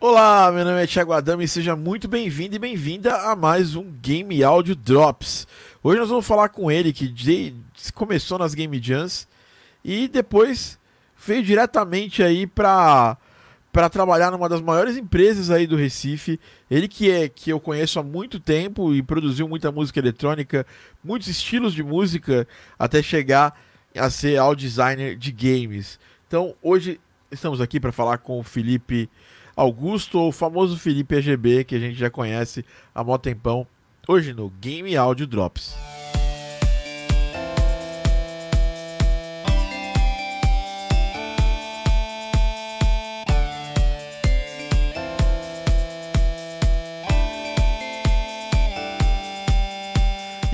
Olá, meu nome é Thiago Adame e seja muito bem-vindo e bem-vinda a mais um Game Audio Drops. Hoje nós vamos falar com ele que começou nas Game Jams e depois veio diretamente aí para para trabalhar numa das maiores empresas aí do Recife. Ele que é que eu conheço há muito tempo e produziu muita música eletrônica, muitos estilos de música até chegar a ser audio designer de games. Então, hoje estamos aqui para falar com o Felipe Augusto, ou o famoso Felipe AGB, que a gente já conhece há mó tempão, hoje no Game Audio Drops.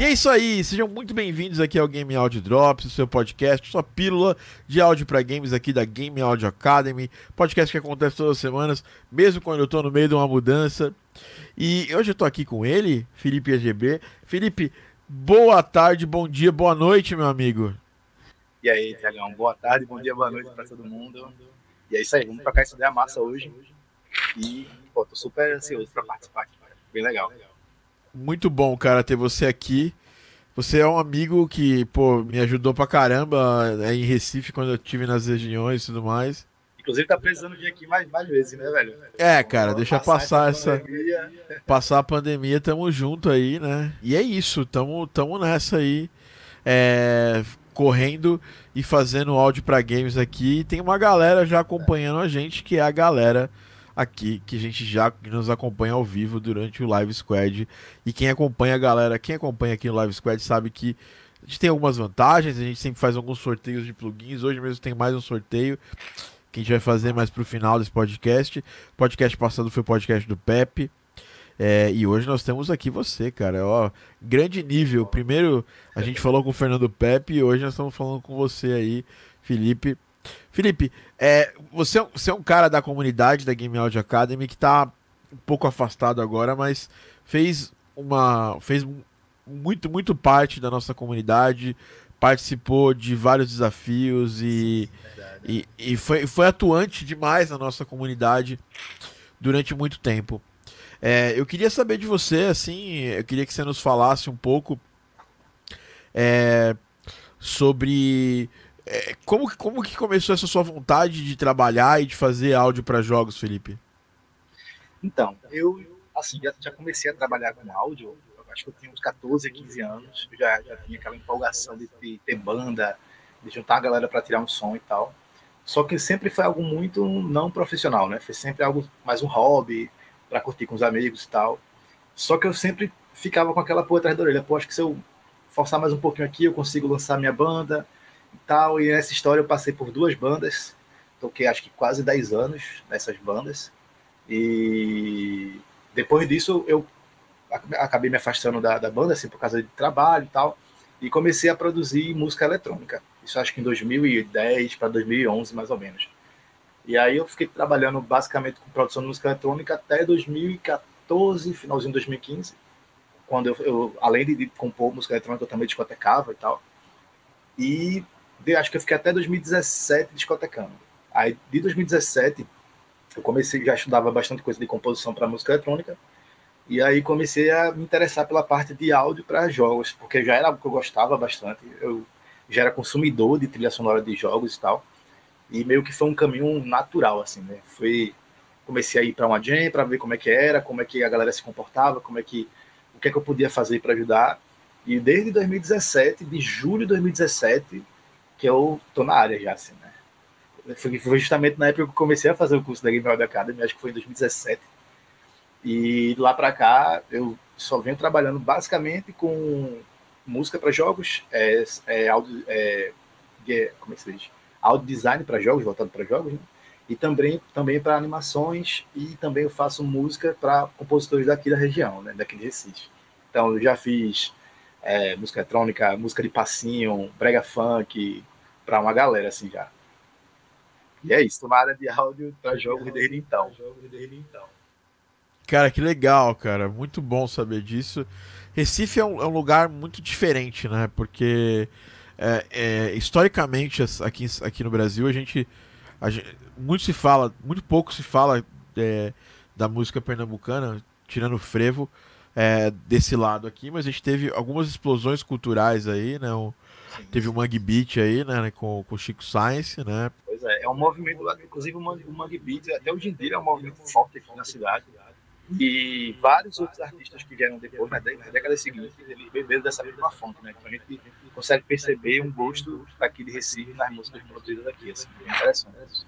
É isso aí, sejam muito bem-vindos aqui ao Game Audio Drops, o seu podcast, sua pílula de áudio para games aqui da Game Audio Academy, podcast que acontece todas as semanas, mesmo quando eu estou no meio de uma mudança. E hoje eu estou aqui com ele, Felipe AGB. Felipe, boa tarde, bom dia, boa noite, meu amigo. E aí, Tiagão, boa tarde, bom dia, boa noite para todo mundo. E é isso aí, vamos trocar essa ideia massa hoje. E, pô, tô super ansioso para participar aqui, bem legal. Muito bom, cara, ter você aqui. Você é um amigo que, pô, me ajudou pra caramba é, em Recife quando eu estive nas regiões e tudo mais. Inclusive tá precisando vir aqui mais, mais vezes, né, velho? É, cara, deixa passar, passar essa. Pandemia. Passar a pandemia, tamo junto aí, né? E é isso, tamo, tamo nessa aí. É, correndo e fazendo áudio para games aqui. E tem uma galera já acompanhando a gente, que é a galera aqui que a gente já nos acompanha ao vivo durante o Live Squad. E quem acompanha a galera, quem acompanha aqui no Live Squad sabe que a gente tem algumas vantagens, a gente sempre faz alguns sorteios de plugins. Hoje mesmo tem mais um sorteio que a gente vai fazer mais pro final desse podcast. O podcast passado foi o podcast do Pepe. É, e hoje nós temos aqui você, cara. Ó, grande nível. Primeiro a gente falou com o Fernando Pepe e hoje nós estamos falando com você aí, Felipe. Felipe, é, você, é você é um cara da comunidade da Game Audio Academy que está um pouco afastado agora, mas fez uma. fez muito, muito parte da nossa comunidade, participou de vários desafios e, e, e, foi, foi atuante demais na nossa comunidade durante muito tempo. É, eu queria saber de você, assim, eu queria que você nos falasse um pouco é, sobre é, como, como que começou essa sua vontade de trabalhar e de fazer áudio para jogos, Felipe? Então, eu assim, já, já, comecei a trabalhar com áudio, acho que eu tinha uns 14, 15 anos, eu já, já tinha aquela empolgação de, ter banda, de juntar a galera para tirar um som e tal. Só que sempre foi algo muito não profissional, né? Foi sempre algo mais um hobby, para curtir com os amigos e tal. Só que eu sempre ficava com aquela porra atrás da orelha. Pô, acho que se eu forçar mais um pouquinho aqui, eu consigo lançar minha banda, tal. E nessa história eu passei por duas bandas, toquei acho que quase 10 anos nessas bandas. E depois disso eu acabei me afastando da, da banda, assim, por causa de trabalho e tal, e comecei a produzir música eletrônica. Isso acho que em 2010 para 2011, mais ou menos. E aí eu fiquei trabalhando basicamente com produção de música eletrônica até 2014, finalzinho de 2015, quando eu, eu além de, compor música eletrônica, eu também discotecava e tal. E acho que eu fiquei até 2017 discotecando. Aí, de 2017, eu comecei, já estudava bastante coisa de composição para música eletrônica, e aí comecei a me interessar pela parte de áudio para jogos, porque já era algo que eu gostava bastante, eu já era consumidor de trilha sonora de jogos e tal, e meio que foi um caminho natural, assim, né? Foi, comecei a ir para uma jam para ver como é que era, como é que a galera se comportava, como é que, o que é que eu podia fazer para ajudar, e desde 2017, de julho de 2017, que eu tô na área já, assim, né? Foi, foi justamente na época que eu comecei a fazer o curso da Game Audio Academy, acho que foi em 2017. E lá para cá, eu só venho trabalhando basicamente com música para jogos, é, é, audio, é, como é que se diz? Audio design para jogos, voltado para jogos, né? e também, também para animações, e também eu faço música para compositores daqui da região, né? daqui de Recife. Então, eu já fiz é, música eletrônica, música de passinho, brega funk, para uma galera assim já. E é isso, tô na área de áudio para jogos desde então. então. Cara, que legal, cara. Muito bom saber disso. Recife é um, é um lugar muito diferente, né? Porque é, é, historicamente aqui, aqui no Brasil a gente, a gente, muito se fala, muito pouco se fala é, da música pernambucana, tirando o frevo, é, desse lado aqui, mas a gente teve algumas explosões culturais aí, né? O, teve o Mangue Beat aí, né? Com o Chico Science, né? Pois é, é um movimento, inclusive o Mangue, o Mangue Beat, até hoje em dia é um movimento forte aqui na cidade. E vários outros artistas que vieram depois, na década seguinte, eles beberam dessa mesma fonte, né? Então a gente consegue perceber um gosto aqui de Recife nas músicas produzidas aqui, assim, bem interessante.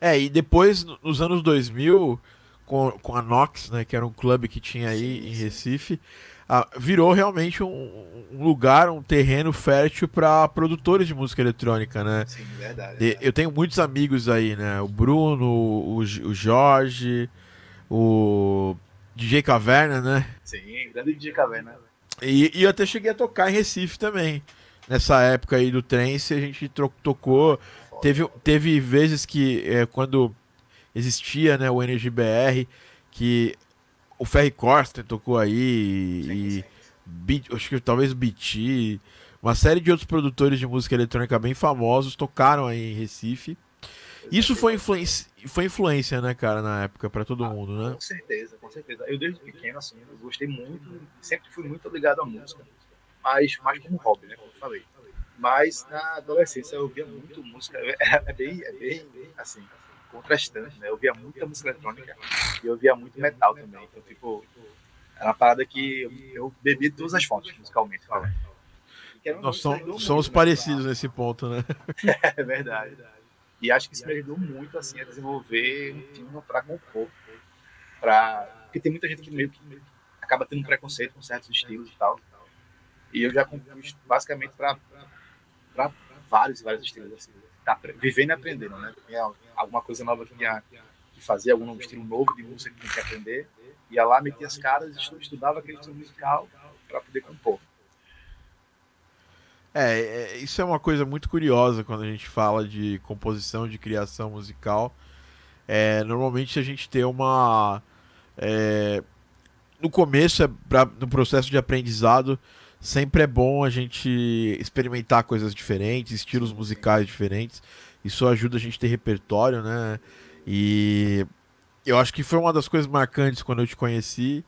É, e depois, nos anos 2000, com, com a Nox, né, que era um clube que tinha aí em Recife, ah, virou realmente um, um, lugar, um terreno fértil para produtores de música eletrônica, né? Sim, verdade, verdade. Eu tenho muitos amigos aí, né? O Bruno, o, o Jorge, o DJ Caverna, né? Sim, grande DJ Caverna. E, e eu até cheguei a tocar em Recife também. Nessa época aí do trance, a gente tocou. Teve, teve vezes que, é, quando existia né, o NGBR, que o Ferry Corsten tocou aí, sim, e sim. Beat, acho que talvez o BT, uma série de outros produtores de música eletrônica bem famosos tocaram aí em Recife. Isso foi influência, foi influência, né, cara, na época, para todo ah, mundo, né? Com certeza, com certeza. Eu desde pequeno, assim, eu gostei muito, sempre fui muito ligado à música, mas mais como hobby, né, como eu falei. Mas na adolescência eu ouvia muito música, é, é bem, é bem, assim, contrastante, né? Eu via muita música eletrônica e eu via muito metal também. Então, tipo, era uma parada que eu, eu bebi todas as fontes, musicalmente falando. Nós somos, somos parecidos né? nesse ponto, né? é verdade. E acho que isso me ajudou muito assim, a desenvolver um time para compor. Pra... Porque tem muita gente que meio que acaba tendo um preconceito com certos estilos e tal. E eu já compus basicamente para vários vários estilos. Assim tá vivendo e aprendendo, né? Tinha alguma coisa nova que tinha que fazer, algum estilo novo de música que tinha que aprender. Ia lá, metia as caras, estudava aquele estilo musical para poder compor. É, é, isso é uma coisa muito curiosa quando a gente fala de composição, de criação musical. É, normalmente a gente tem uma. É, no começo, é pra, no processo de aprendizado, sempre é bom a gente experimentar coisas diferentes, estilos musicais diferentes. Isso ajuda a gente a ter repertório, né? E eu acho que foi uma das coisas marcantes quando eu te conheci.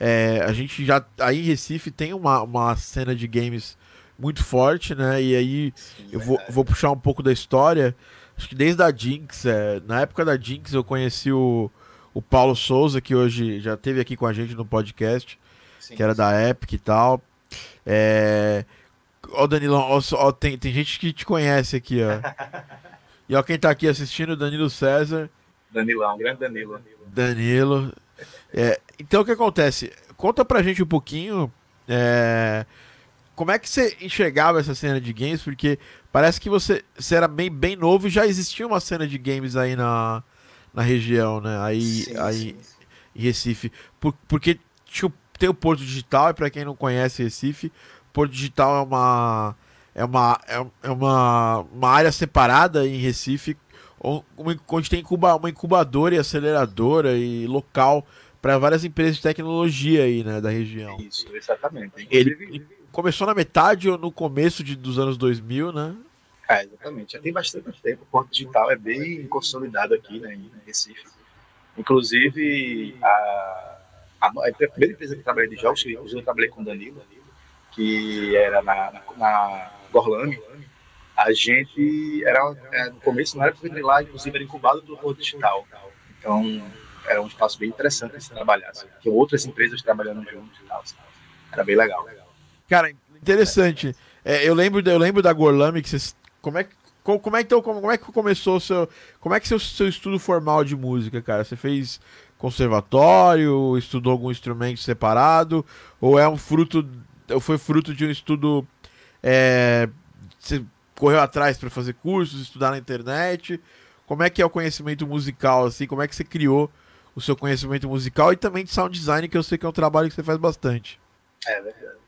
É, a gente já aí em Recife tem uma, uma cena de games muito forte, né? E aí Sim, eu vou, vou puxar um pouco da história. Acho que desde a Jinx, é, na época da Jinx eu conheci o, o Paulo Souza, que hoje já esteve aqui com a gente no podcast, sim, que era sim. da Epic e tal. É... Ó, Danilão, ó, ó, tem, tem gente que te conhece aqui, ó. e ó, quem tá aqui assistindo, Danilo César. Danilão, grande Danilo. Danilo. É, então o que acontece? Conta pra gente um pouquinho. É, como é que você enxergava essa cena de games? Porque parece que você, você era bem, bem novo e já existia uma cena de games aí na, na região, né? Aí, sim, aí sim. em Recife. Por, porque tinha tem o Porto Digital, e para quem não conhece Recife, Porto Digital é uma é uma, é, é uma, uma área separada em Recife, onde tem uma incubadora e aceleradora e local para várias empresas de tecnologia aí, né, da região. Isso, exatamente. Ele começou na metade ou no começo de, dos anos 2000, né? É, exatamente. Já tem bastante tempo. O Porto Digital é bem consolidado aqui, né, em Recife. Inclusive, a a, a primeira empresa que trabalhei de jogos, que eu trabalhei com o Danilo, que era na, na, na Gorlame, a gente era, é, no começo não era para lá, inclusive era incubado pelo Porto Digital. Então, era um espaço bem interessante se trabalhar, assim, que outras empresas trabalhando juntos e tal. Assim. Era bem legal. Cara, interessante. É, eu lembro, eu lembro da Gorlame que vocês, como é que como, é então como, como é que começou o seu como é que seu seu estudo formal de música, cara? Você fez conservatório, estudou algum instrumento separado, ou é um fruto, foi fruto de um estudo, é, você correu atrás para fazer cursos, estudar na internet? Como é que é o conhecimento musical, assim, como é que você criou o seu conhecimento musical e também de sound design, que eu sei que é um trabalho que você faz bastante. É verdade.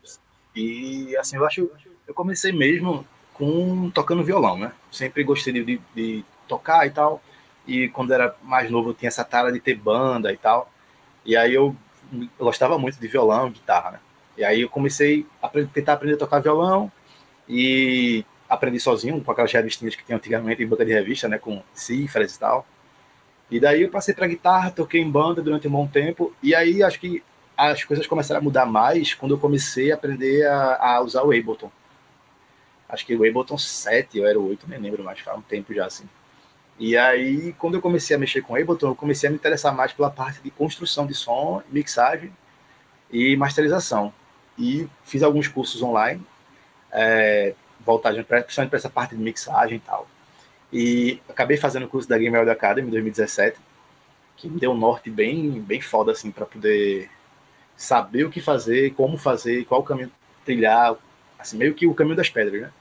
E, assim, eu acho, eu comecei mesmo com tocando violão, né? Sempre gostei de, de tocar e tal, e quando era mais novo eu tinha essa tara de ter banda e tal. E aí eu, eu gostava muito de violão, guitarra, né? E aí eu comecei a tentar aprender a tocar violão e aprendi sozinho com aquelas revistinhas que tinha antigamente em banca de revista, né? Com cifras e tal. E daí eu passei para guitarra, toquei em banda durante um bom tempo, e aí acho que as coisas começaram a mudar mais quando eu comecei a aprender a, a usar o Ableton. Acho que o Ableton 7 ou era o 8, nem lembro mais, faz um tempo já assim. E aí, quando eu comecei a mexer com Ableton, eu comecei a me interessar mais pela parte de construção de som, mixagem e masterização. E fiz alguns cursos online, é, voltagem, principalmente para essa parte de mixagem e tal. E acabei fazendo o curso da Game World Academy em 2017, que me deu um norte bem, bem foda, assim, para poder saber o que fazer, como fazer, qual caminho trilhar, assim, meio que o caminho das pedras, né?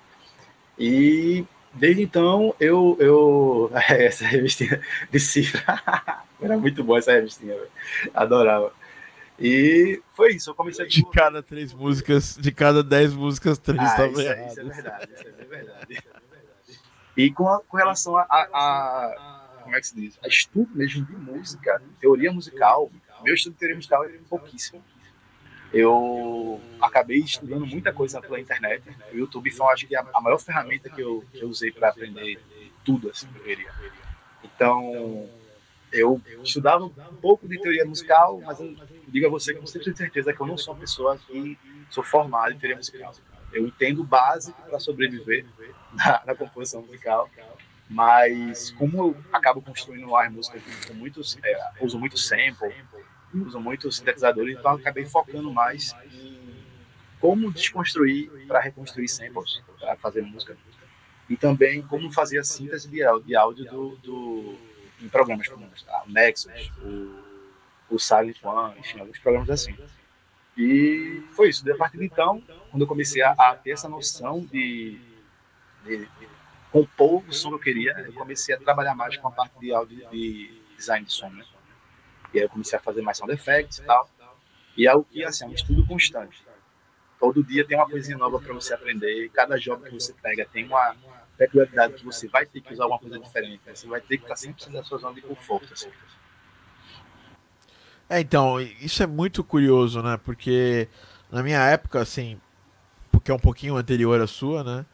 E desde então eu, eu essa revistinha de cifra era muito boa essa revistinha, adorava. E foi isso, eu comecei a... De cada três músicas, de cada dez músicas, três ah, também. Isso, é, isso é verdade, isso é verdade. E com, a, com relação a, a, a, Como é que se diz? A estudo mesmo de música, teoria musical, meu estudo de teoria musical é pouquíssimo. Eu acabei estudando muita coisa pela internet. O YouTube foi, acho que, a, maior ferramenta que eu, que eu usei para aprender tudo, assim, eu. Então, eu estudava um pouco de teoria musical, mas eu digo a você eu sempre certeza que eu não sou uma pessoa que sou formada em teoria musical. Eu entendo o básico para sobreviver na, na, composição musical, mas como eu acabo construindo as músicas com muitos, é, uso muito sample, uso muito sintetizadores, então acabei focando mais em como desconstruir para reconstruir samples, para fazer música, e também como fazer a síntese de áudio, de áudio do, do, em programas como o Nexus, o, o Silent One, enfim, alguns programas assim. E foi isso. A partir de então, quando eu comecei a, a ter essa noção de, de, de, compor o som que eu queria, eu comecei a trabalhar mais com a parte de áudio de design de som, né? E aí eu comecei a fazer mais sound effects e tal. E é o que, assim, é um estudo constante. Todo dia tem uma coisinha nova para você aprender. Cada jogo que você pega tem uma peculiaridade que você vai ter que usar alguma coisa diferente. Você vai ter que estar sempre na sua zona de conforto. Assim. É, então, isso é muito curioso, né? Porque na minha época, assim, porque é um pouquinho anterior à sua, né?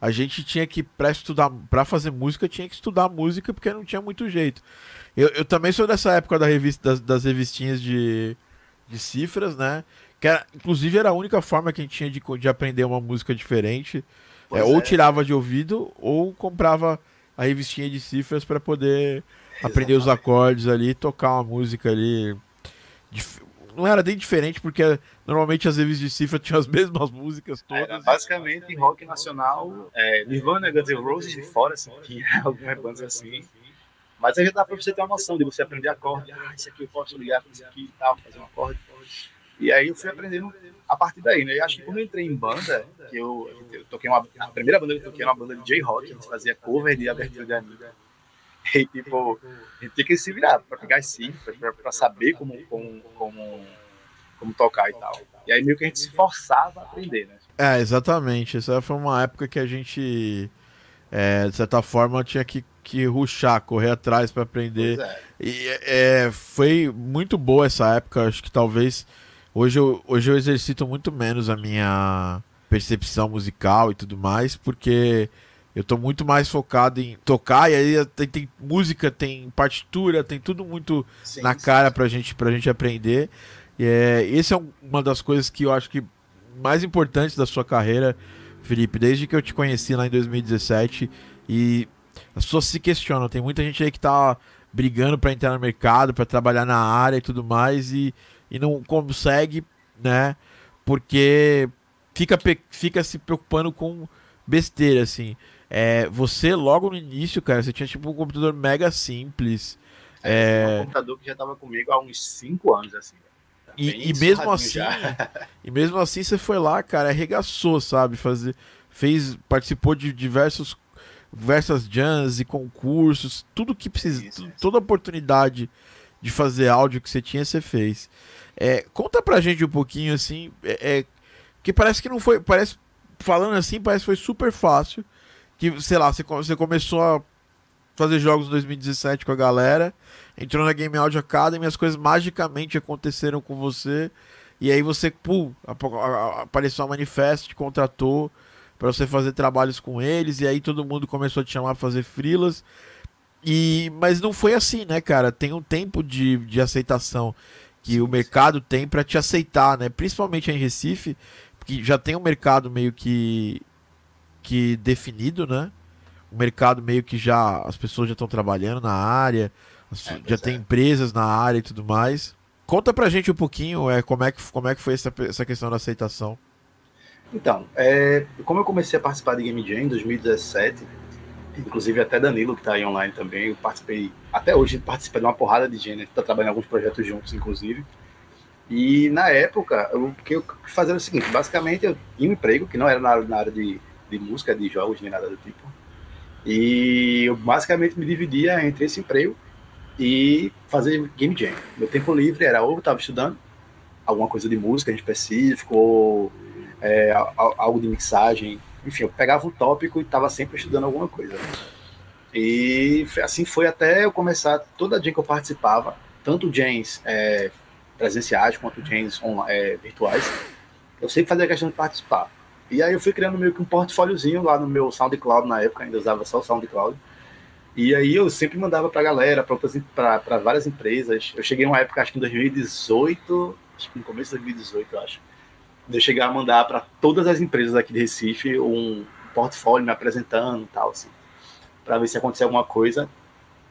A gente tinha que, para estudar, para fazer música, tinha que estudar música porque não tinha muito jeito. Eu, eu também sou dessa época da revista, das, das revistinhas de, de cifras, né? Que era, inclusive era a única forma que a gente tinha de, de aprender uma música diferente. É, ou é. tirava de ouvido, ou comprava a revistinha de cifras para poder Exatamente. aprender os acordes ali, tocar uma música ali não era nem diferente, porque normalmente as revistas de cifra tinham as mesmas músicas todas. Era basicamente rock nacional, é, Nirvana, Guns N' Roses de fora, assim, tinha algumas bandas assim. Mas aí já dá pra você ter uma noção de você aprender acorde. Ah, isso aqui eu posso ligar com isso aqui e tal, fazer um acorde. E aí eu fui aprendendo a partir daí, né? E acho que quando eu entrei em banda, que eu, eu toquei uma. A primeira banda que eu toquei era uma banda de J-Rock, a gente fazia cover de abertura de amiga. E, tipo, a gente tem que se virar para pegar as cifras, para saber como, como, como, como tocar e tal. E aí meio que a gente se forçava a aprender, né? É, exatamente. Essa foi uma época que a gente, é, de certa forma, tinha que, que ruxar, correr atrás para aprender. É. E é, foi muito boa essa época. Acho que talvez hoje eu, hoje eu exercito muito menos a minha percepção musical e tudo mais, porque eu tô muito mais focado em tocar, e aí tem, tem música, tem partitura, tem tudo muito sim, na sim. cara pra gente, pra gente aprender. E é, esse é uma das coisas que eu acho que mais importantes da sua carreira, Felipe, desde que eu te conheci lá em 2017. E as pessoas se questionam, tem muita gente aí que tá brigando para entrar no mercado, para trabalhar na área e tudo mais, e, e não consegue, né? Porque fica, fica se preocupando com besteira, assim. É, você, logo no início, cara, você tinha tipo um computador mega simples. É, é... um computador que já tava comigo há uns 5 anos, assim. E, e mesmo assim, e mesmo assim você foi lá, cara, arregaçou, sabe? Fazer, fez, participou de diversos diversas jams e concursos, tudo que precisa, isso, toda oportunidade de fazer áudio que você tinha, você fez. É, conta pra gente um pouquinho assim, é, é, que parece que não foi, parece falando assim, parece que foi super fácil que, sei lá, você, você começou a fazer jogos em 2017 com a galera, entrou na Game Audio Academy, as coisas magicamente aconteceram com você, e aí você, pum, apareceu a Manifest, te contratou para você fazer trabalhos com eles, e aí todo mundo começou a te chamar para fazer frilas. E, mas não foi assim, né, cara? Tem um tempo de, de aceitação que o mercado tem para te aceitar, né? Principalmente em Recife, que já tem um mercado meio que que definido, né? O mercado meio que já as pessoas já estão trabalhando na área, é, já tem é. empresas na área e tudo mais. Conta pra gente um pouquinho é, como, é que, como é que foi essa, essa questão da aceitação. Então, é, como eu comecei a participar de Game Jam em 2017, inclusive até Danilo, que está aí online também, eu participei, até hoje participei de uma porrada de gente, está trabalhando em alguns projetos juntos, inclusive. E na época, o que eu fazia era o seguinte, basicamente eu tinha um emprego, que não era na, na área de, de música, de jogos, nem nada do tipo. E eu basicamente me dividia entre esse emprego e fazer game jam. Meu tempo livre era ou eu estava estudando alguma coisa de música em específico, ou é, algo de mixagem, enfim, eu pegava um tópico e estava sempre estudando alguma coisa. E assim foi até eu começar, toda dia que eu participava, tanto jams é, presenciais quanto jams é, virtuais, eu sempre fazia questão de participar. E aí eu fui criando meio que um portfóliozinho lá no meu SoundCloud na época, ainda usava só o SoundCloud. E aí eu sempre mandava pra galera, para várias empresas. Eu cheguei uma época, acho que em 2018, acho que no começo de 2018, eu acho de eu chegar a mandar para todas as empresas aqui de Recife um portfólio me apresentando e tal, assim, para ver se acontecer alguma coisa.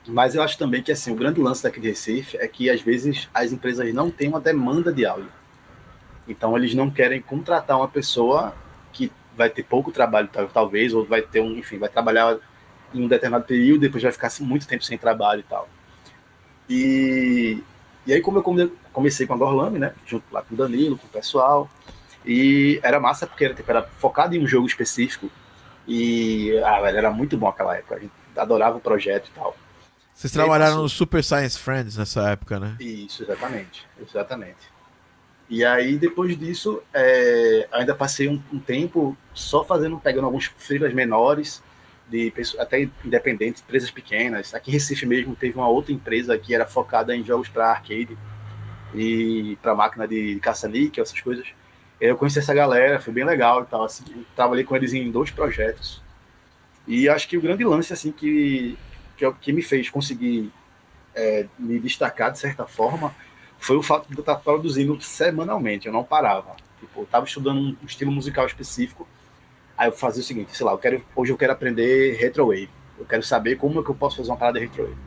Mas eu acho também que assim, o grande lance daqui de Recife é que às vezes as empresas não têm uma demanda de áudio. Então eles não querem contratar uma pessoa vai ter pouco trabalho, talvez, ou vai ter um, enfim, vai trabalhar em um determinado período, depois vai ficar muito tempo sem trabalho e tal. E, e aí, como eu comecei com a Gorlame, né, junto lá com o Danilo, com o pessoal, e era massa porque era, tipo, era focado em um jogo específico. E ah, velho, era muito bom aquela época. A gente adorava o projeto e tal. Vocês trabalharam no Super Science Friends nessa época, né? Isso, exatamente. Exatamente. E aí, depois disso, é, ainda passei um, um, tempo só fazendo, pegando alguns freelas menores, de até independentes, empresas pequenas. Aqui em Recife mesmo teve uma outra empresa que era focada em jogos para arcade e para máquina de caça-níquel, essas coisas. Eu conheci essa galera, foi bem legal e tal. Assim, trabalhei com eles em dois projetos. E acho que o grande lance assim que, que, é que me fez conseguir é, me destacar de certa forma foi o fato de eu estar produzindo semanalmente, eu não parava. Tipo, eu estava estudando um estilo musical específico, aí eu fazia o seguinte, sei lá, eu quero, hoje eu quero aprender retrowave, eu quero saber como é que eu posso fazer uma parada retrowave.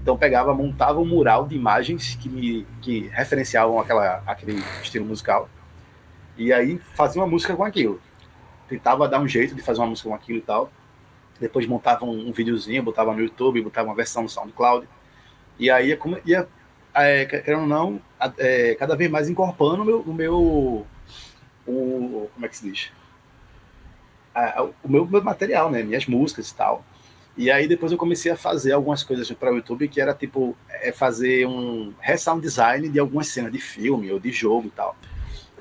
Então pegava, montava um mural de imagens que me que referenciavam aquela, aquele estilo musical e aí fazia uma música com aquilo. Tentava dar um jeito de fazer uma música com aquilo e tal. Depois montava um, um videozinho, botava no YouTube, botava uma versão no SoundCloud. E aí ia, ia é, querendo ou não, é, cada vez mais incorporando o meu, o meu o, como é que se diz? o meu, meu material, né? Minhas músicas e tal. E aí depois eu comecei a fazer algumas coisas para o YouTube que era tipo é fazer um resound design de algumas cenas de filme ou de jogo e tal.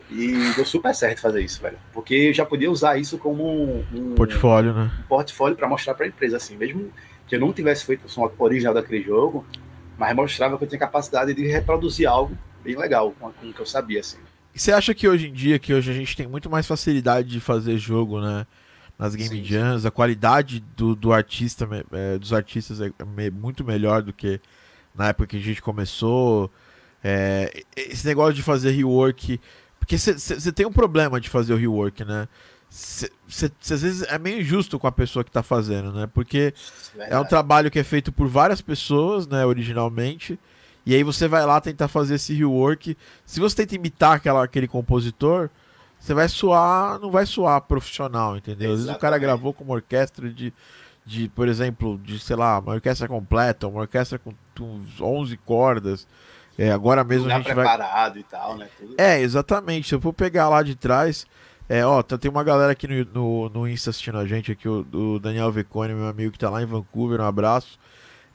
E deu super certo fazer isso, velho. Porque eu já podia usar isso como um, um portfólio, né? Um portfólio para mostrar para a empresa, assim. Mesmo que eu não tivesse feito o som original daquele jogo, mas mostrava que eu tinha capacidade de reproduzir algo bem legal com, com o que eu sabia, assim. E você acha que hoje em dia, que hoje a gente tem muito mais facilidade de fazer jogo, né? Nas game sim, jams, sim. a qualidade do, do artista, é, dos artistas é muito melhor do que na época que a gente começou. É, esse negócio de fazer rework porque você tem um problema de fazer o rework, né? Cê, às vezes é meio injusto com a pessoa que tá fazendo, né? Porque Verdade. é um trabalho que é feito por várias pessoas, né, originalmente. E aí você vai lá tentar fazer esse rework. Se você tenta imitar aquela, aquele compositor, você vai suar, não vai suar profissional, entendeu? Às vezes o cara gravou com uma orquestra de, de, por exemplo, de, sei lá, uma orquestra completa, uma orquestra com, com 11 cordas. É, agora mesmo a gente preparado vai... e tal, né? Tudo. É, exatamente. Se eu for pegar lá de trás, é, ó, tá, tem uma galera aqui no, no, no Insta assistindo a gente aqui, o, o Daniel Vecone, meu amigo que tá lá em Vancouver, um abraço.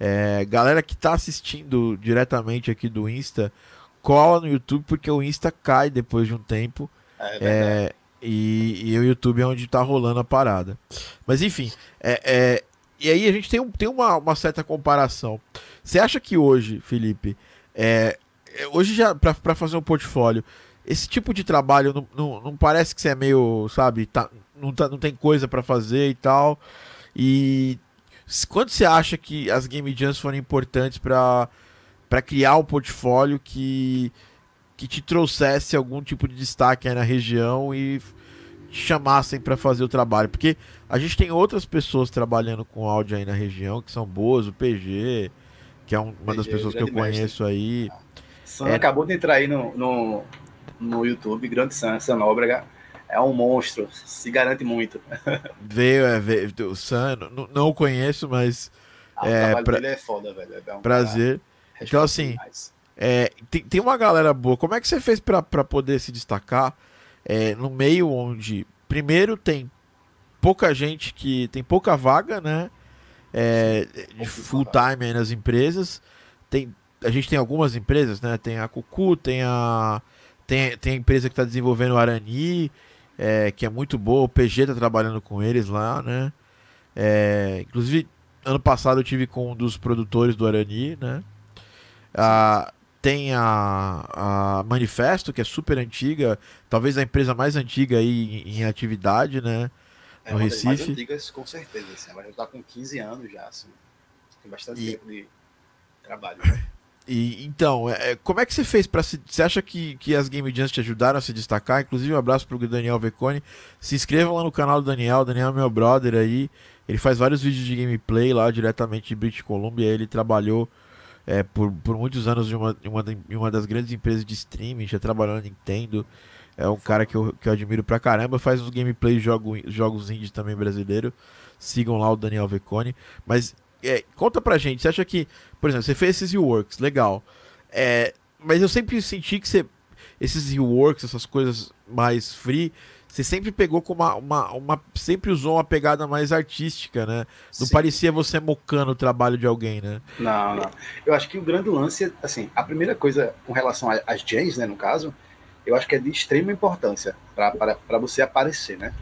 É, galera que tá assistindo diretamente aqui do Insta, cola no YouTube porque o Insta cai depois de um tempo. É, é e, e, o YouTube é onde tá rolando a parada. Mas enfim, é, é, e aí a gente tem, um, tem uma, uma certa comparação. Você acha que hoje, Felipe, é, é, hoje já, para fazer um portfólio, esse tipo de trabalho não, não, não, parece que você é meio, sabe, tá, não, tá, não tem coisa para fazer e tal. E quando você acha que as Game Jams foram importantes para para criar um portfólio que que te trouxesse algum tipo de destaque aí na região e te chamassem para fazer o trabalho, porque a gente tem outras pessoas trabalhando com áudio aí na região que são boas, o PG, que é um, uma PG, das pessoas que eu conheço mestre. aí. Sam é... acabou de entrar aí no, no, no YouTube, Grande Sam, Nóbrega é um monstro, se garante muito. Veio, é, veio o Sam, não, não o conheço, mas. Ah, é, o pra... dele é foda, velho. É um prazer. Então, assim, é, tem, tem uma galera boa. Como é que você fez para poder se destacar é, no meio onde, primeiro, tem pouca gente que. tem pouca vaga, né? É, de full time nas empresas. Tem, a gente tem algumas empresas, né? Tem a Cucu, tem a. Tem, tem a empresa que está desenvolvendo o Arani, é, que é muito boa. O PG está trabalhando com eles lá, né? É, inclusive, ano passado eu tive com um dos produtores do Arani, né? Ah, tem a, a Manifesto, que é super antiga, talvez a empresa mais antiga aí em, em atividade, né? É no Recife. mais antigas, com certeza. Assim. Ela já está com 15 anos já, assim. Tem bastante e... tempo de trabalho. Né? E, então, é, é, como é que você fez para se. Você acha que, que as Game Jams te ajudaram a se destacar? Inclusive, um abraço pro Daniel Vecone. Se inscrevam lá no canal do Daniel. Daniel é meu brother aí. Ele faz vários vídeos de gameplay lá diretamente de British Columbia. Ele trabalhou é, por, por muitos anos em uma, em, uma, em uma das grandes empresas de streaming. Já trabalhou na Nintendo. É um cara que eu, que eu admiro pra caramba. Faz uns gameplays jogo, jogos indie também brasileiro. Sigam lá o Daniel Vecone. Mas é, conta pra gente, você acha que, por exemplo, você fez esses reworks, legal. É, mas eu sempre senti que você, esses reworks, essas coisas mais free, você sempre pegou com uma, uma, uma, Sempre usou uma pegada mais artística, né? Não Sim. parecia você mocando o trabalho de alguém, né? Não, não. Eu acho que o grande lance, assim, a primeira coisa com relação às gens, né, no caso, eu acho que é de extrema importância para você aparecer, né?